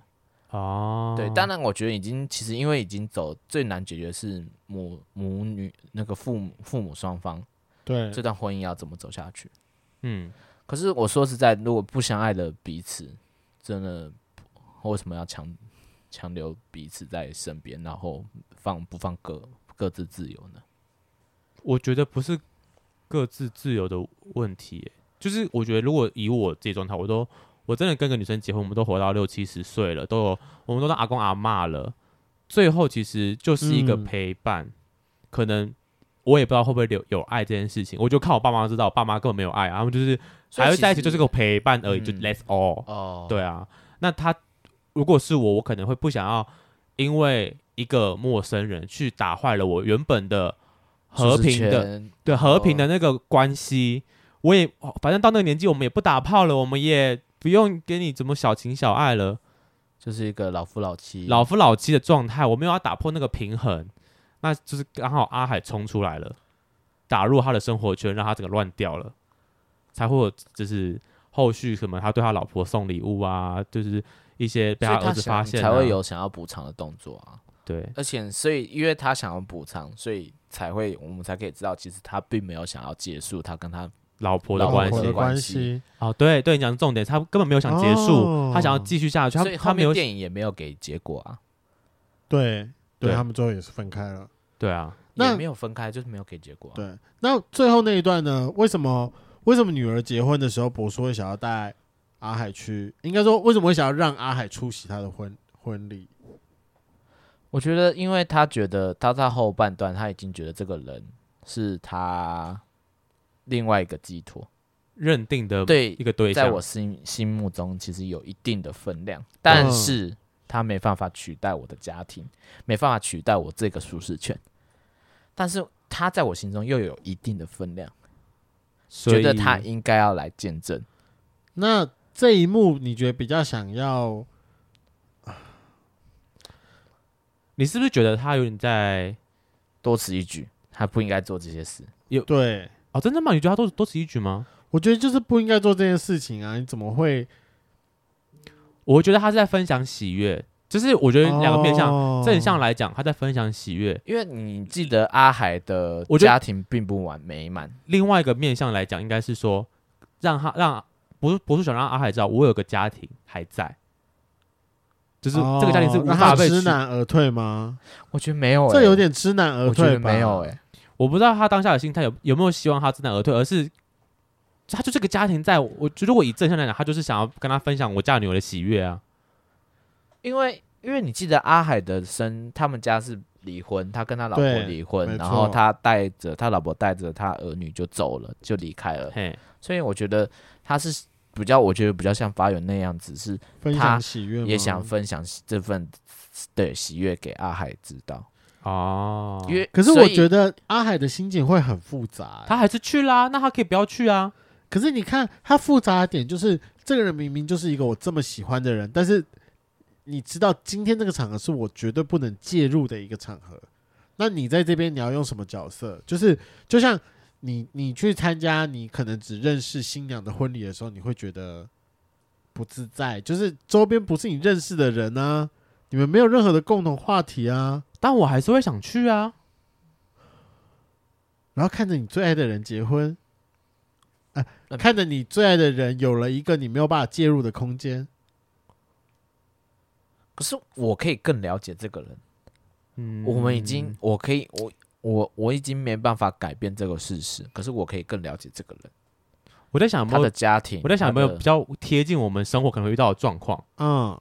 Speaker 1: 哦。
Speaker 3: 对，当然我觉得已经其实因为已经走最难解决的是母母女那个父母父母双方
Speaker 2: 对，
Speaker 3: 这段婚姻要怎么走下去。
Speaker 1: 嗯，
Speaker 3: 可是我说实在，如果不相爱的彼此，真的为什么要强强留彼此在身边，然后放不放各各自自由呢？
Speaker 1: 我觉得不是各自自由的问题耶，就是我觉得如果以我自己状态，我都我真的跟个女生结婚，我们都活到六七十岁了，都有我们都当阿公阿嬷了，最后其实就是一个
Speaker 2: 嗯。
Speaker 1: 陪伴，可能我也不知道会不会有有爱这件事情，我就看我爸妈知道，我爸妈根本没有爱啊，他们就是还会在一起就是个陪伴而已，就
Speaker 3: 嗯
Speaker 1: Let's all。
Speaker 3: 哦，
Speaker 1: 对啊，那他如果是我，我可能会不想要因为一个陌生人去打坏了我原本的和平的
Speaker 3: 的
Speaker 1: 对和平的那个关系。我也反正到那个年纪，我们也不打炮了，我们也不用给你怎么小情小爱了，
Speaker 3: 就是一个老夫老妻，
Speaker 1: 老夫老妻的状态，我没有要打破那个平衡，那就是刚好阿海冲出来了，打入他的生活圈，让他整个乱掉了，才会有就是后续什么他对他老婆送礼物啊，就是一些被
Speaker 3: 他
Speaker 1: 儿子发现、啊、
Speaker 3: 才会有想要补偿的动作啊。
Speaker 1: 对
Speaker 3: 而且，所以因为他想要补偿，所以才会我们才可以知道，其实他并没有想要结束他跟他
Speaker 1: 老婆的
Speaker 2: 关系关
Speaker 3: 关系
Speaker 2: 系，
Speaker 1: 哦，对对，你讲重点，他根本没有想结束，
Speaker 2: 哦
Speaker 1: 他想要继续下去，他
Speaker 3: 所以后面
Speaker 1: 他没有
Speaker 3: 电影也没有给结果啊，
Speaker 2: 对，对
Speaker 1: 对
Speaker 2: 他们最后也是分开了。
Speaker 1: 对啊，
Speaker 2: 那
Speaker 3: 也没有分开，就是没有给结果、啊。
Speaker 2: 对，那最后那一段呢？为什么为什么女儿结婚的时候，博叔会想要带阿海去？应该说，为什么会想要让阿海出席他的婚婚礼？
Speaker 3: 我觉得，因为他觉得他在后半段他已经觉得这个人是他另外一个寄托，
Speaker 1: 认定的
Speaker 3: 对
Speaker 1: 一个对象，
Speaker 3: 在我心心目中其实有一定的分量，但是他没办法取代我的家庭，没办法取代我这个舒适圈，但是他在我心中又有一定的分量，觉得他应该要来见证。
Speaker 2: 那这一幕你觉得比较想要？
Speaker 1: 你是不是觉得他有点在？
Speaker 3: 多此一举，他不应该做这些事。
Speaker 2: 有对
Speaker 1: 哦，真的吗？你觉得他多多此一举吗？
Speaker 2: 我觉得就是不应该做这件事情啊！你怎么会？
Speaker 1: 我会觉得他是在分享喜悦，就是我觉得两个面向，
Speaker 2: 哦
Speaker 1: 正向来讲，他在分享喜悦；
Speaker 3: 因为你记得阿海的
Speaker 1: 我觉得
Speaker 3: 家庭并不完美满，
Speaker 1: 另外一个面向来讲，应该是说让他让不是不是想让阿海知道我有个家庭还在，就是这个家庭是
Speaker 2: 无
Speaker 1: 法。
Speaker 2: 知难而退吗？
Speaker 3: 我觉得没有、欸，
Speaker 2: 这有点知难而
Speaker 3: 我觉
Speaker 2: 退吧？
Speaker 3: 得没有、欸，哎，
Speaker 1: 我不知道他当下的心态有有没有希望他知难而退，而是他就这个家庭在，我觉得如果以正向来讲，他就是想要跟他分享我嫁女儿的喜悦啊。
Speaker 3: 因为因为你记得阿海的生，他们家是离婚，他跟他老婆
Speaker 2: 对
Speaker 3: 离婚
Speaker 2: 没，
Speaker 3: 然后
Speaker 2: 错
Speaker 3: 他带着他老婆带着他儿女就走了，就离开了，
Speaker 1: 嘿，
Speaker 3: 所以我觉得他是比较，我觉得比较像发源那样子，是
Speaker 2: 分
Speaker 3: 他
Speaker 2: 享喜悦吗，
Speaker 3: 也想分享这份的喜悦给阿海知道，
Speaker 1: 哦，
Speaker 3: 因为
Speaker 2: 可是我觉得阿海的心情会很复杂、欸。
Speaker 1: 他还是去啦，那他可以不要去啊。
Speaker 2: 可是你看它复杂的点就是，这个人明明就是一个我这么喜欢的人，但是你知道今天这个场合是我绝对不能介入的一个场合。那你在这边你要用什么角色？就是就像你你去参加你可能只认识新娘的婚礼的时候，你会觉得不自在，就是周边不是你认识的人啊，你们没有任何的共同话题啊，
Speaker 1: 但我还是会想去啊。
Speaker 2: 然后看着你最爱的人结婚。看着你最爱的人有了一个你没有办法介入的空间，
Speaker 3: 可是我可以更了解这个人，
Speaker 1: 嗯，
Speaker 3: 我们已经我可以我我我已经没办法改变这个事实，可是我可以更了解这个人，
Speaker 1: 我在想有没有
Speaker 3: 他的家庭，
Speaker 1: 我在想有没有比较贴近我们生活可能会遇到的状况。
Speaker 2: 嗯，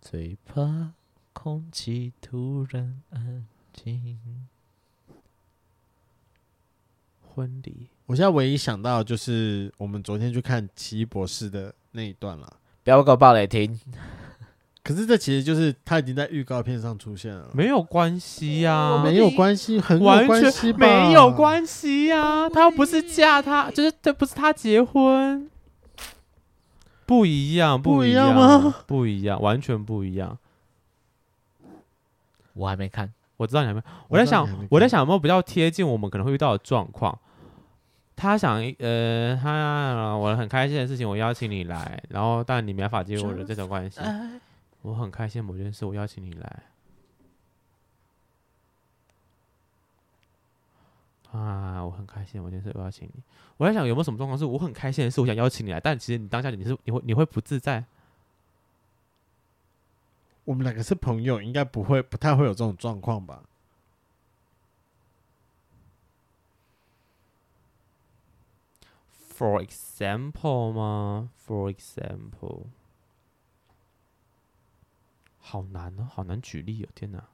Speaker 3: 最怕空气突然安静。
Speaker 1: 婚礼
Speaker 2: 我现在唯一想到就是我们昨天去看《奇异博士》的那一段了。
Speaker 3: 不要给我爆雷听，
Speaker 2: 可是这其实就是他已经在预告片上出现了，
Speaker 1: 没有关系呀，
Speaker 2: 没有关系，很有
Speaker 1: 完
Speaker 2: 关系
Speaker 1: 全？没有关系呀。他又不是嫁他，就是这不是他结婚，不一样，
Speaker 2: 不一
Speaker 1: 一
Speaker 2: 样吗？
Speaker 1: 不一样，完全不一样。
Speaker 3: 我还没看。
Speaker 1: 我知道你还没，我在想我在想有没有比较贴近我们可能会遇到的状况。他想，呃，他我很开心的事情，我邀请你来，然后但你没办法进入我的这种关系。我很开心某件事，我邀请你来。啊，我很开心某件事，我邀请你。我在想有没有什么状况是我很开心的事，我想邀请你来，但其实你当下你是你会你会不自在。
Speaker 2: 我们两个是朋友，应该不会不太会有这种状况吧
Speaker 1: ？For example 吗？For example，好难哦，好难举例哦，天哪！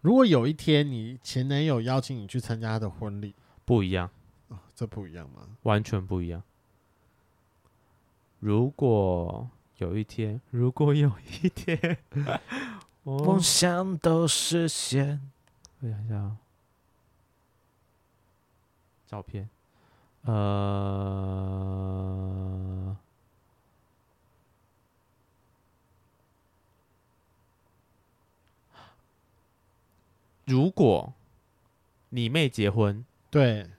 Speaker 2: 如果有一天你前男友邀请你去参加他的婚礼，
Speaker 1: 不一样，
Speaker 2: 哦，这不一样吗？
Speaker 1: 完全不一样。如果有一天，如果有一天，我
Speaker 3: 梦想都实现。
Speaker 1: 我想一下啊，照片，呃，如果你妹结婚，
Speaker 2: 对。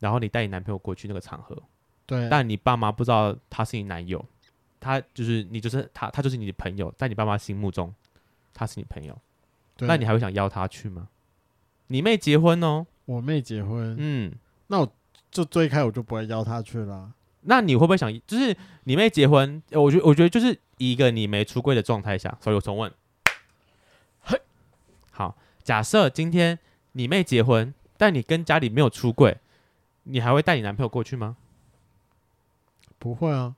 Speaker 1: 然后你带你男朋友过去那个场合，
Speaker 2: 对，
Speaker 1: 但你爸妈不知道他是你男友，他就是你就是他，他就是你的朋友，在你爸妈心目中他是你朋友，那你还会想邀他去吗？你妹结婚哦，
Speaker 2: 我妹结婚，
Speaker 1: 嗯，
Speaker 2: 那我就最开我就不会邀他去了。
Speaker 1: 那你会不会想，就是你妹结婚？呃我觉得我觉得就是一个你没出柜的状态下，所以我重问，
Speaker 3: 嘿，
Speaker 1: 好，假设今天你妹结婚，但你跟家里没有出柜，你还会带你男朋友过去吗？
Speaker 2: 不会啊，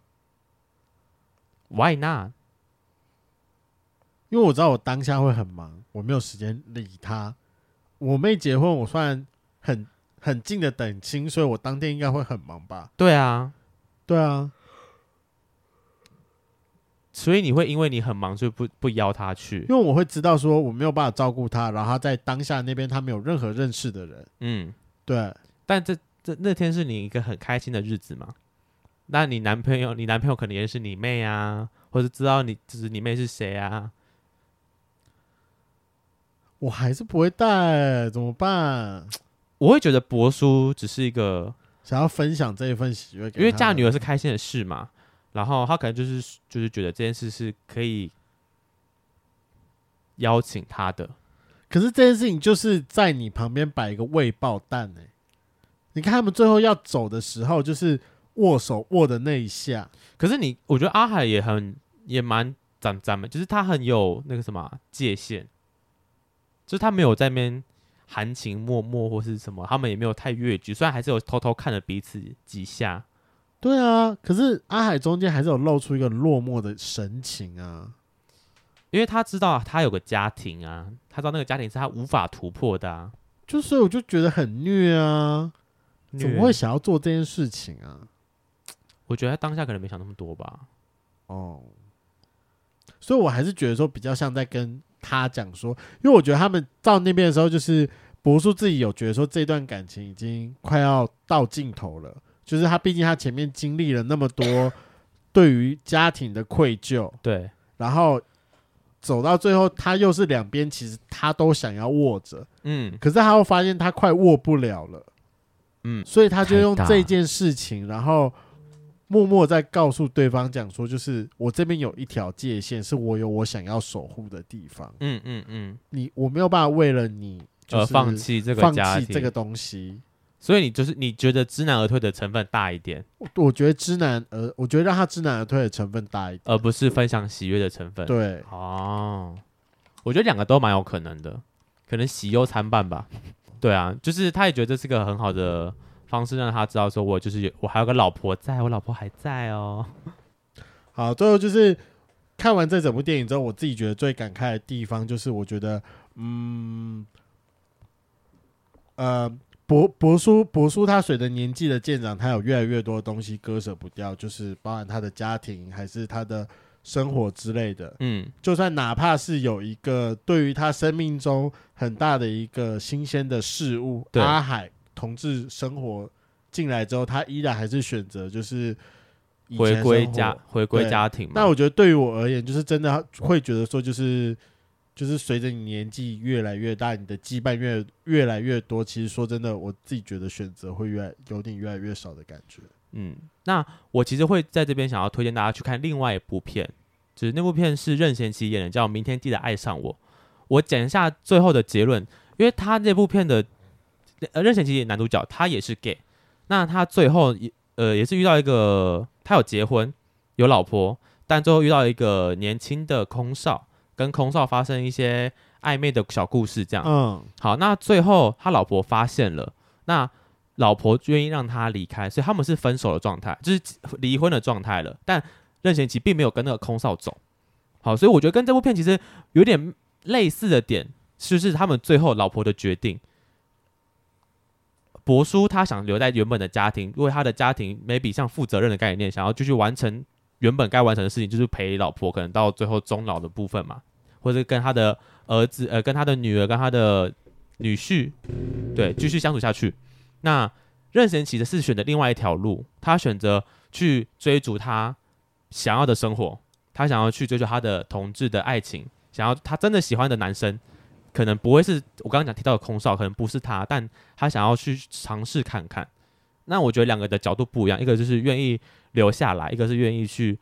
Speaker 1: ？Why not？
Speaker 2: 因为我知道我当下会很忙，我没有时间理他。我妹结婚，我算很很近的等亲，所以我当天应该会很忙吧？
Speaker 1: 对啊，
Speaker 2: 对啊，
Speaker 1: 所以你会因为你很忙，所以不不邀他去
Speaker 2: 因。为我会知道说我没有办法照顾他，然后他在当下那边他没有任何认识的人。
Speaker 1: 嗯，
Speaker 2: 对，
Speaker 1: 但这这那天是你一个很开心的日子嘛？那你男朋友，你男朋友可能也是你妹啊，或者知道你就是你妹是谁啊？
Speaker 2: 我还是不会带，怎么办？
Speaker 1: 我会觉得伯叔只是一个
Speaker 2: 想要分享这一份喜悦，
Speaker 1: 因为嫁女儿是开心的事嘛，然后他可能就是就是觉得这件事是可以邀请他的。
Speaker 2: 可是这件事情就是在你旁边摆一个未爆弹呢、欸。你看他们最后要走的时候，就是握手握的那一下。
Speaker 1: 可是你，我觉得阿海也很也蛮咱咱们，就是他很有那个什么界限，就是他没有在那边含情脉脉或是什么，他们也没有太越矩，虽然还是有偷偷看了彼此几下。
Speaker 2: 对啊，可是阿海中间还是有露出一个落寞的神情啊。
Speaker 1: 因为他知道他有个家庭啊，他知道那个家庭是他无法突破的啊，
Speaker 2: 就所以我就觉得很虐啊，虐怎么会想要做这件事情啊？
Speaker 1: 我觉得他当下可能没想那么多吧。
Speaker 2: 哦，所以我还是觉得说比较像在跟他讲说，因为我觉得他们到那边的时候，就是博叔自己有觉得说这段感情已经快要到尽头了，就是他毕竟他前面经历了那么多对于家庭的愧疚，
Speaker 1: 对，
Speaker 2: 然后。走到最后，他又是两边，其实他都想要握着，嗯，可是他又发现他快握不了了，嗯，所以他就用这件事情，然后默默在告诉对方讲说，就是我这边有一条界限，是我有我想要守护的地方，嗯嗯嗯，你我没有办法为了你
Speaker 1: 而放弃这个
Speaker 2: 放弃这个东西。
Speaker 1: 所以你就是你觉得知难而退的成分大一点？
Speaker 2: 我觉得知难而我觉得让他知难而退的成分大一点，
Speaker 1: 而不是分享喜悦的成分。
Speaker 2: 对，
Speaker 1: 哦，我觉得两个都蛮有可能的，可能喜忧参半吧。对啊，就是他也觉得这是个很好的方式，让他知道说我就是有我还有个老婆在，我老婆还在哦。
Speaker 2: 好，最后就是看完这整部电影之后，我自己觉得最感慨的地方就是，我觉得，嗯，呃。柏柏叔博叔，他随着年纪的渐长，他有越来越多的东西割舍不掉，就是包含他的家庭，还是他的生活之类的。嗯，就算哪怕是有一个对于他生命中很大的一个新鲜的事物，对阿海同志生活进来之后，他依然还是选择就是
Speaker 1: 回归家，回归家庭。
Speaker 2: 那我觉得对于我而言，就是真的会觉得说，就是。就是随着你年纪越来越大，你的羁绊越越来越多。其实说真的，我自己觉得选择会越来有点越来越少的感觉。
Speaker 1: 嗯，那我其实会在这边想要推荐大家去看另外一部片，就是那部片是任贤齐演的，叫《明天记得爱上我》。我讲一下最后的结论，因为他那部片的呃任贤齐男主角，他也是 gay。那他最后也呃也是遇到一个，他有结婚有老婆，但最后遇到一个年轻的空少。跟空少发生一些暧昧的小故事，这样。嗯，好，那最后他老婆发现了，那老婆愿意让他离开，所以他们是分手的状态，就是离婚的状态了。但任贤齐并没有跟那个空少走。好，所以我觉得跟这部片其实有点类似的点，就是他们最后老婆的决定。伯叔他想留在原本的家庭，因为他的家庭 maybe 像负责任的概念，想要继续完成。原本该完成的事情就是陪老婆，可能到最后终老的部分嘛，或者跟他的儿子、呃，跟他的女儿、跟他的女婿，对，继续相处下去。那任贤齐的是选择另外一条路，他选择去追逐他想要的生活，他想要去追求他的同志的爱情，想要他真的喜欢的男生，可能不会是我刚刚讲提到的空少，可能不是他，但他想要去尝试看看。那我觉得两个的角度不一样，一个就是愿意。留下来，一个是愿意去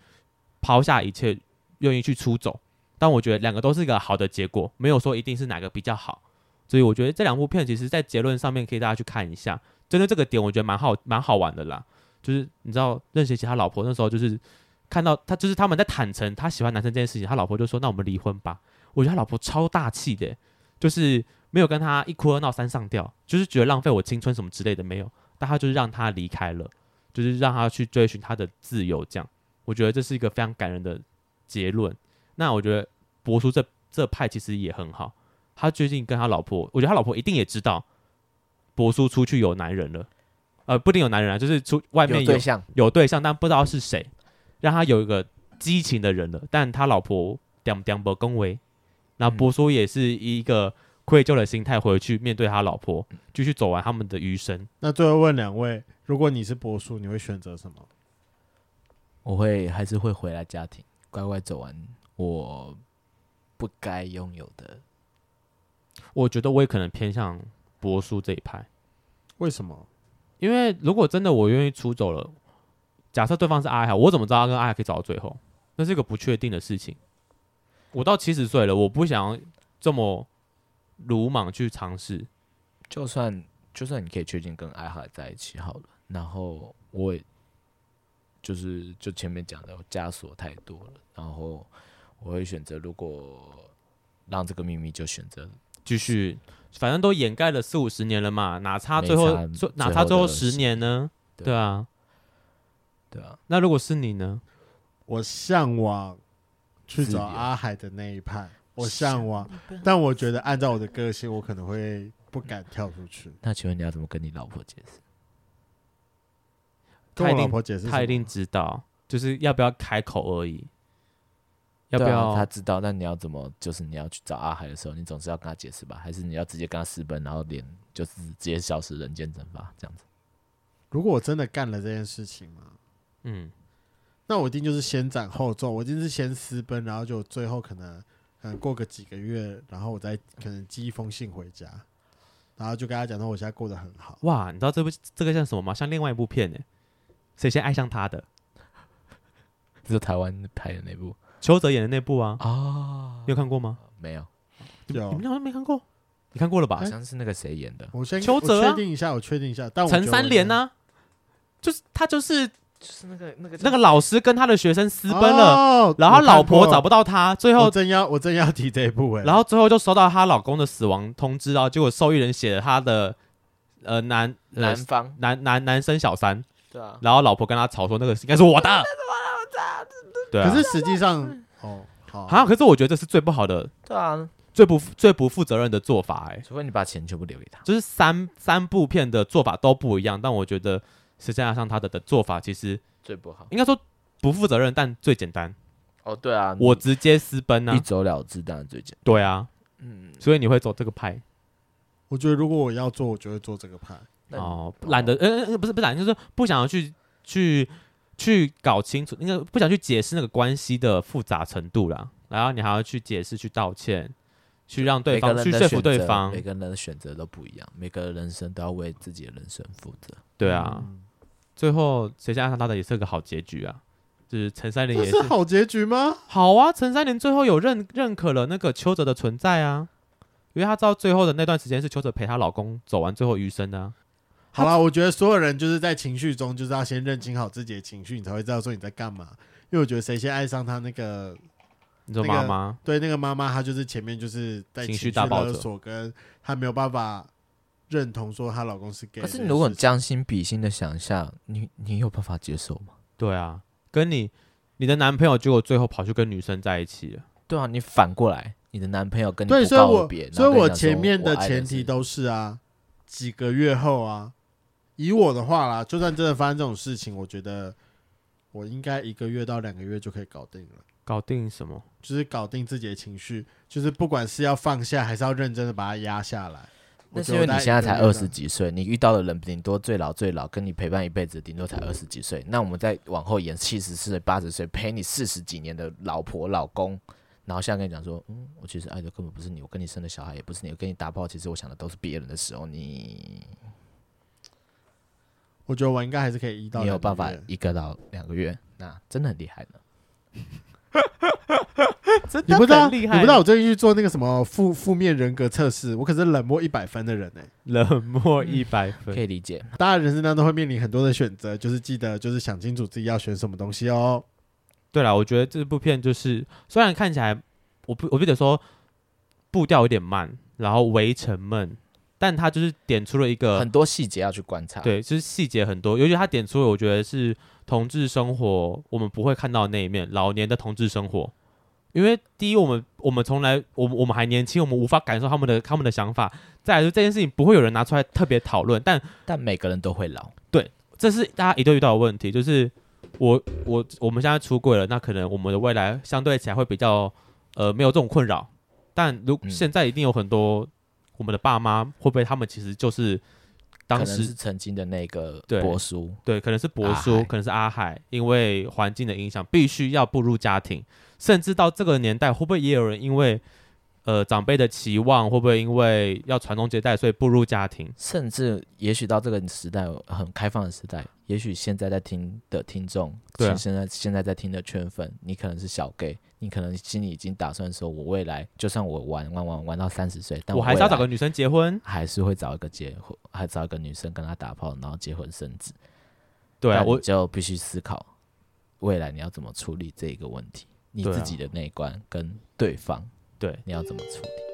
Speaker 1: 抛下一切，愿意去出走。但我觉得两个都是一个好的结果，没有说一定是哪个比较好。所以我觉得这两部片其实，在结论上面可以大家去看一下。针对这个点，我觉得蛮好，蛮好玩的啦。就是你知道，任贤齐他老婆那时候就是看到他，就是他们在坦诚他喜欢男生这件事情，他老婆就说：“那我们离婚吧。”我觉得他老婆超大气的，就是没有跟他一哭二闹三上吊，就是觉得浪费我青春什么之类的没有，但他就是让他离开了。就是让他去追寻他的自由，这样，我觉得这是一个非常感人的结论。那我觉得博叔这这派其实也很好。他最近跟他老婆，我觉得他老婆一定也知道博叔出去有男人了，呃，不一定有男人啊，就是出外面有，有对象，有对象，但不知道是谁，让他有一个激情的人了。但他老婆点点不恭维，那波叔也是一个愧疚的心态回去面对他老婆，继续走完他们的余生。
Speaker 2: 那最后问两位。如果你是柏叔，你会选择什么？
Speaker 3: 我会还是会回来家庭，乖乖走完我不该拥有的。
Speaker 1: 我觉得我也可能偏向柏叔这一派，
Speaker 2: 为什么？
Speaker 1: 因为如果真的我愿意出走了，假设对方是阿海，我怎么知道他跟阿海可以走到最后？那是一个不确定的事情。我到七十岁了，我不想要这么鲁莽去尝试。
Speaker 3: 就算就算你可以确定跟艾海在一起好了，然后我也就是就前面讲的枷锁太多了，然后我会选择如果让这个秘密就选择
Speaker 1: 继续，反正都掩盖了四五十年了嘛，哪差最后哪差最后十年呢？对，对啊，
Speaker 3: 对啊。
Speaker 1: 那如果是你呢？
Speaker 2: 我向往去找阿海的那一派，我向往，但我觉得按照我的个性，我可能会不敢跳出去。
Speaker 3: 那请问你要怎么跟你老婆解释？
Speaker 2: 跟我老婆解释，
Speaker 1: 她一定知道，就是要不要开口而已。要不要？
Speaker 3: 他知道，那你要怎么？就是你要去找阿海的时候，你总是要跟他解释吧？还是你要直接跟他私奔，然后脸就是直接消失，人间蒸发这样子？
Speaker 2: 如果我真的干了这件事情嘛，嗯。那我一定就是先斩后奏，我一定是先私奔，然后就最后可能，可能过个几个月，然后我再可能寄一封信回家，然后就跟他讲说我现在过得很好。
Speaker 1: 哇，你知道这部这个像什么吗？像另外一部片呢？谁先爱上他的？
Speaker 3: 这是台湾拍的那部，
Speaker 1: 邱泽演的那部啊？
Speaker 3: 啊，
Speaker 1: 你有看过吗？
Speaker 3: 没有，
Speaker 2: 有，
Speaker 1: 你们好像没看过？你看过了吧？
Speaker 3: 好像是那个谁演的？
Speaker 2: 我先
Speaker 1: 邱泽
Speaker 2: 确定一下，我确定一下。但
Speaker 1: 陈三连呢？就是他就是。
Speaker 3: 就是那个那个
Speaker 1: 那个老师跟他的学生私奔了，哦、然后老婆找不到他，最后
Speaker 2: 我正要我真要提这一部，
Speaker 1: 然后最后就收到她老公的死亡通知，啊结果受益人写了他的呃男
Speaker 3: 男方。
Speaker 1: 男男男生小三，
Speaker 3: 对啊，
Speaker 1: 然后老婆跟他吵说那个应该是我的，对啊，
Speaker 2: 可是实际上 哦好，
Speaker 1: 好，可是我觉得这是最不好的，
Speaker 3: 对啊，
Speaker 1: 最不最不负责任的做法，哎，
Speaker 3: 除非你把钱全部留给他，
Speaker 1: 就是三三部片的做法都不一样，但我觉得。实际上，他的的做法其实
Speaker 3: 最不好，
Speaker 1: 应该说不负责任，但最简单。
Speaker 3: 哦，对啊，
Speaker 1: 我直接私奔啊，
Speaker 3: 一走了之，当然最简单。
Speaker 1: 对啊，嗯，所以你会走这个派？
Speaker 2: 我觉得如果我要做，我就会做这个派。
Speaker 1: 哦，懒得，呃、欸，不是不是懒，就是不想要去去去搞清楚，应该不想去解释那个关系的复杂程度啦。然后你还要去解释、去道歉、去让对方去说服对方。
Speaker 3: 每个人的选择都不一样，每个人生都要为自己的人生负责。
Speaker 1: 对啊。嗯最后谁先爱上他的也是个好结局啊，就是陈三林也是，
Speaker 2: 是好结局吗？
Speaker 1: 好啊，陈三林最后有认认可了那个邱泽的存在啊，因为他知道最后的那段时间是邱泽陪她老公走完最后余生的啊。
Speaker 2: 好啦，我觉得所有人就是在情绪中，就是要先认清好自己的情绪，你才会知道说你在干嘛。因为我觉得谁先爱上他那个，
Speaker 1: 你说妈妈、那个、
Speaker 2: 对那个妈妈，她就是前面就是在情绪大勒索，跟她没有办法。认同说她老公是 gay，可
Speaker 3: 是如果你将心比心的想一下，你你有办法接受吗？
Speaker 1: 对啊，跟你你的男朋友结果最后跑去跟女生在一起了。
Speaker 3: 对啊，你反过来，你的男朋友跟你
Speaker 2: 对，所以我所以我前面的前提都是啊，几个月后啊，以我的话啦，就算真的发生这种事情，我觉得我应该一个月到两个月就可以搞定了。
Speaker 1: 搞定什么？
Speaker 2: 就是搞定自己的情绪，就是不管是要放下还是要认真的把它压下来。
Speaker 3: 那是因为你现在才二十几岁，你遇到的人顶多最老最老，跟你陪伴一辈子顶多才二十几岁。那我们再往后延七十岁、八十岁，陪你四十几年的老婆老公，然后现在跟你讲说，嗯，我其实爱的根本不是你，我跟你生的小孩也不是你，我跟你打炮，其实我想的都是别人的时候，你，
Speaker 2: 我觉得我应该还是可以一到
Speaker 3: 你有办法一个到两个月，那真的很厉害呢。
Speaker 1: 你不知道，你
Speaker 2: 不知道我最近去做那个什么负负面人格测试，我可是冷漠一百分的人呢、欸。
Speaker 1: 冷漠一百分、嗯，
Speaker 3: 可以理解。
Speaker 2: 大家人生当中会面临很多的选择，就是记得就是想清楚自己要选什么东西哦。
Speaker 1: 对了，我觉得这部片就是虽然看起来我不我不得说步调有点慢，然后围城闷，但他就是点出了一个
Speaker 3: 很多细节要去观察。
Speaker 1: 对，就是细节很多，尤其他点出了我觉得是同志生活我们不会看到的那一面，老年的同志生活。因为第一，我们我们从来，我们我们还年轻，我们无法感受他们的他们的想法。再来说这件事情不会有人拿出来特别讨论，但
Speaker 3: 但每个人都会老。
Speaker 1: 对，这是大家一定遇到的问题。就是我我我们现在出柜了，那可能我们的未来相对起来会比较呃没有这种困扰。但如现在一定有很多我们的爸妈会不会他们其实就是当时
Speaker 3: 是曾经的那个伯叔，
Speaker 1: 对，可能是伯叔，可能是阿海，因为环境的影响，必须要步入家庭。甚至到这个年代，会不会也有人因为呃长辈的期望，会不会因为要传宗接代，所以步入家庭？
Speaker 3: 甚至也许到这个时代很开放的时代，也许现在在听的听众，
Speaker 1: 对啊，
Speaker 3: 现在现在在听的圈粉，你可能是小 gay，你可能心里已经打算说，我未来就算我玩玩玩玩到三十岁，但我，
Speaker 1: 我还是要找个女生结婚，
Speaker 3: 还是会找一个结婚，还找一个女生跟他打炮，然后结婚生子。
Speaker 1: 对啊，我
Speaker 3: 就必须思考未来你要怎么处理这个问题，你自己的那一关跟对方，
Speaker 1: 对，
Speaker 3: 你要怎么处理？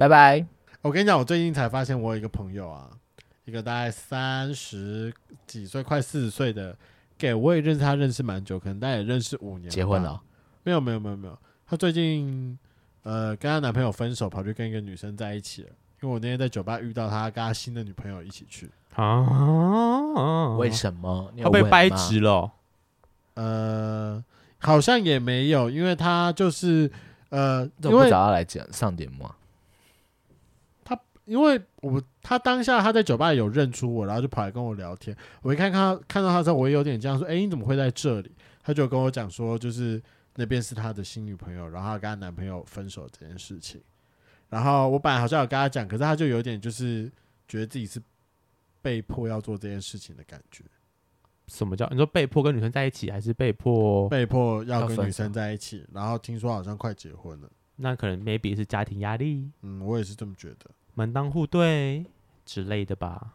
Speaker 3: 拜拜！
Speaker 2: 我跟你讲，我最近才发现，我有一个朋友啊，一个大概三十几岁、快四十岁的 gay，我也认识他，认识蛮久，可能大概也认识五年。
Speaker 3: 结婚了？
Speaker 2: 没有，没有，没有，没有。他最近呃跟他男朋友分手，跑去跟一个女生在一起了。因为我那天在酒吧遇到他，跟他新的女朋友一起去。
Speaker 1: 啊？
Speaker 3: 为什么？
Speaker 1: 他被掰直了哦？
Speaker 2: 呃，好像也没有，因为他就是呃，
Speaker 3: 怎么不找他来讲上节目啊？
Speaker 2: 因为我他当下他在酒吧有认出我，然后就跑来跟我聊天。我一看看他看到他之后，我也有点这样说：“哎，你怎么会在这里？”他就跟我讲说，就是那边是他的新女朋友，然后他跟他男朋友分手这件事情。然后我本来好像有跟他讲，可是他就有点就是觉得自己是被迫要做这件事情的感觉。
Speaker 1: 什么叫你说被迫跟女生在一起，还是被迫
Speaker 2: 被迫要跟女生在一起？然后听说好像快结婚了，
Speaker 1: 那可能 maybe 是家庭压力。
Speaker 2: 嗯，我也是这么觉得。
Speaker 1: 门当户对之类的吧。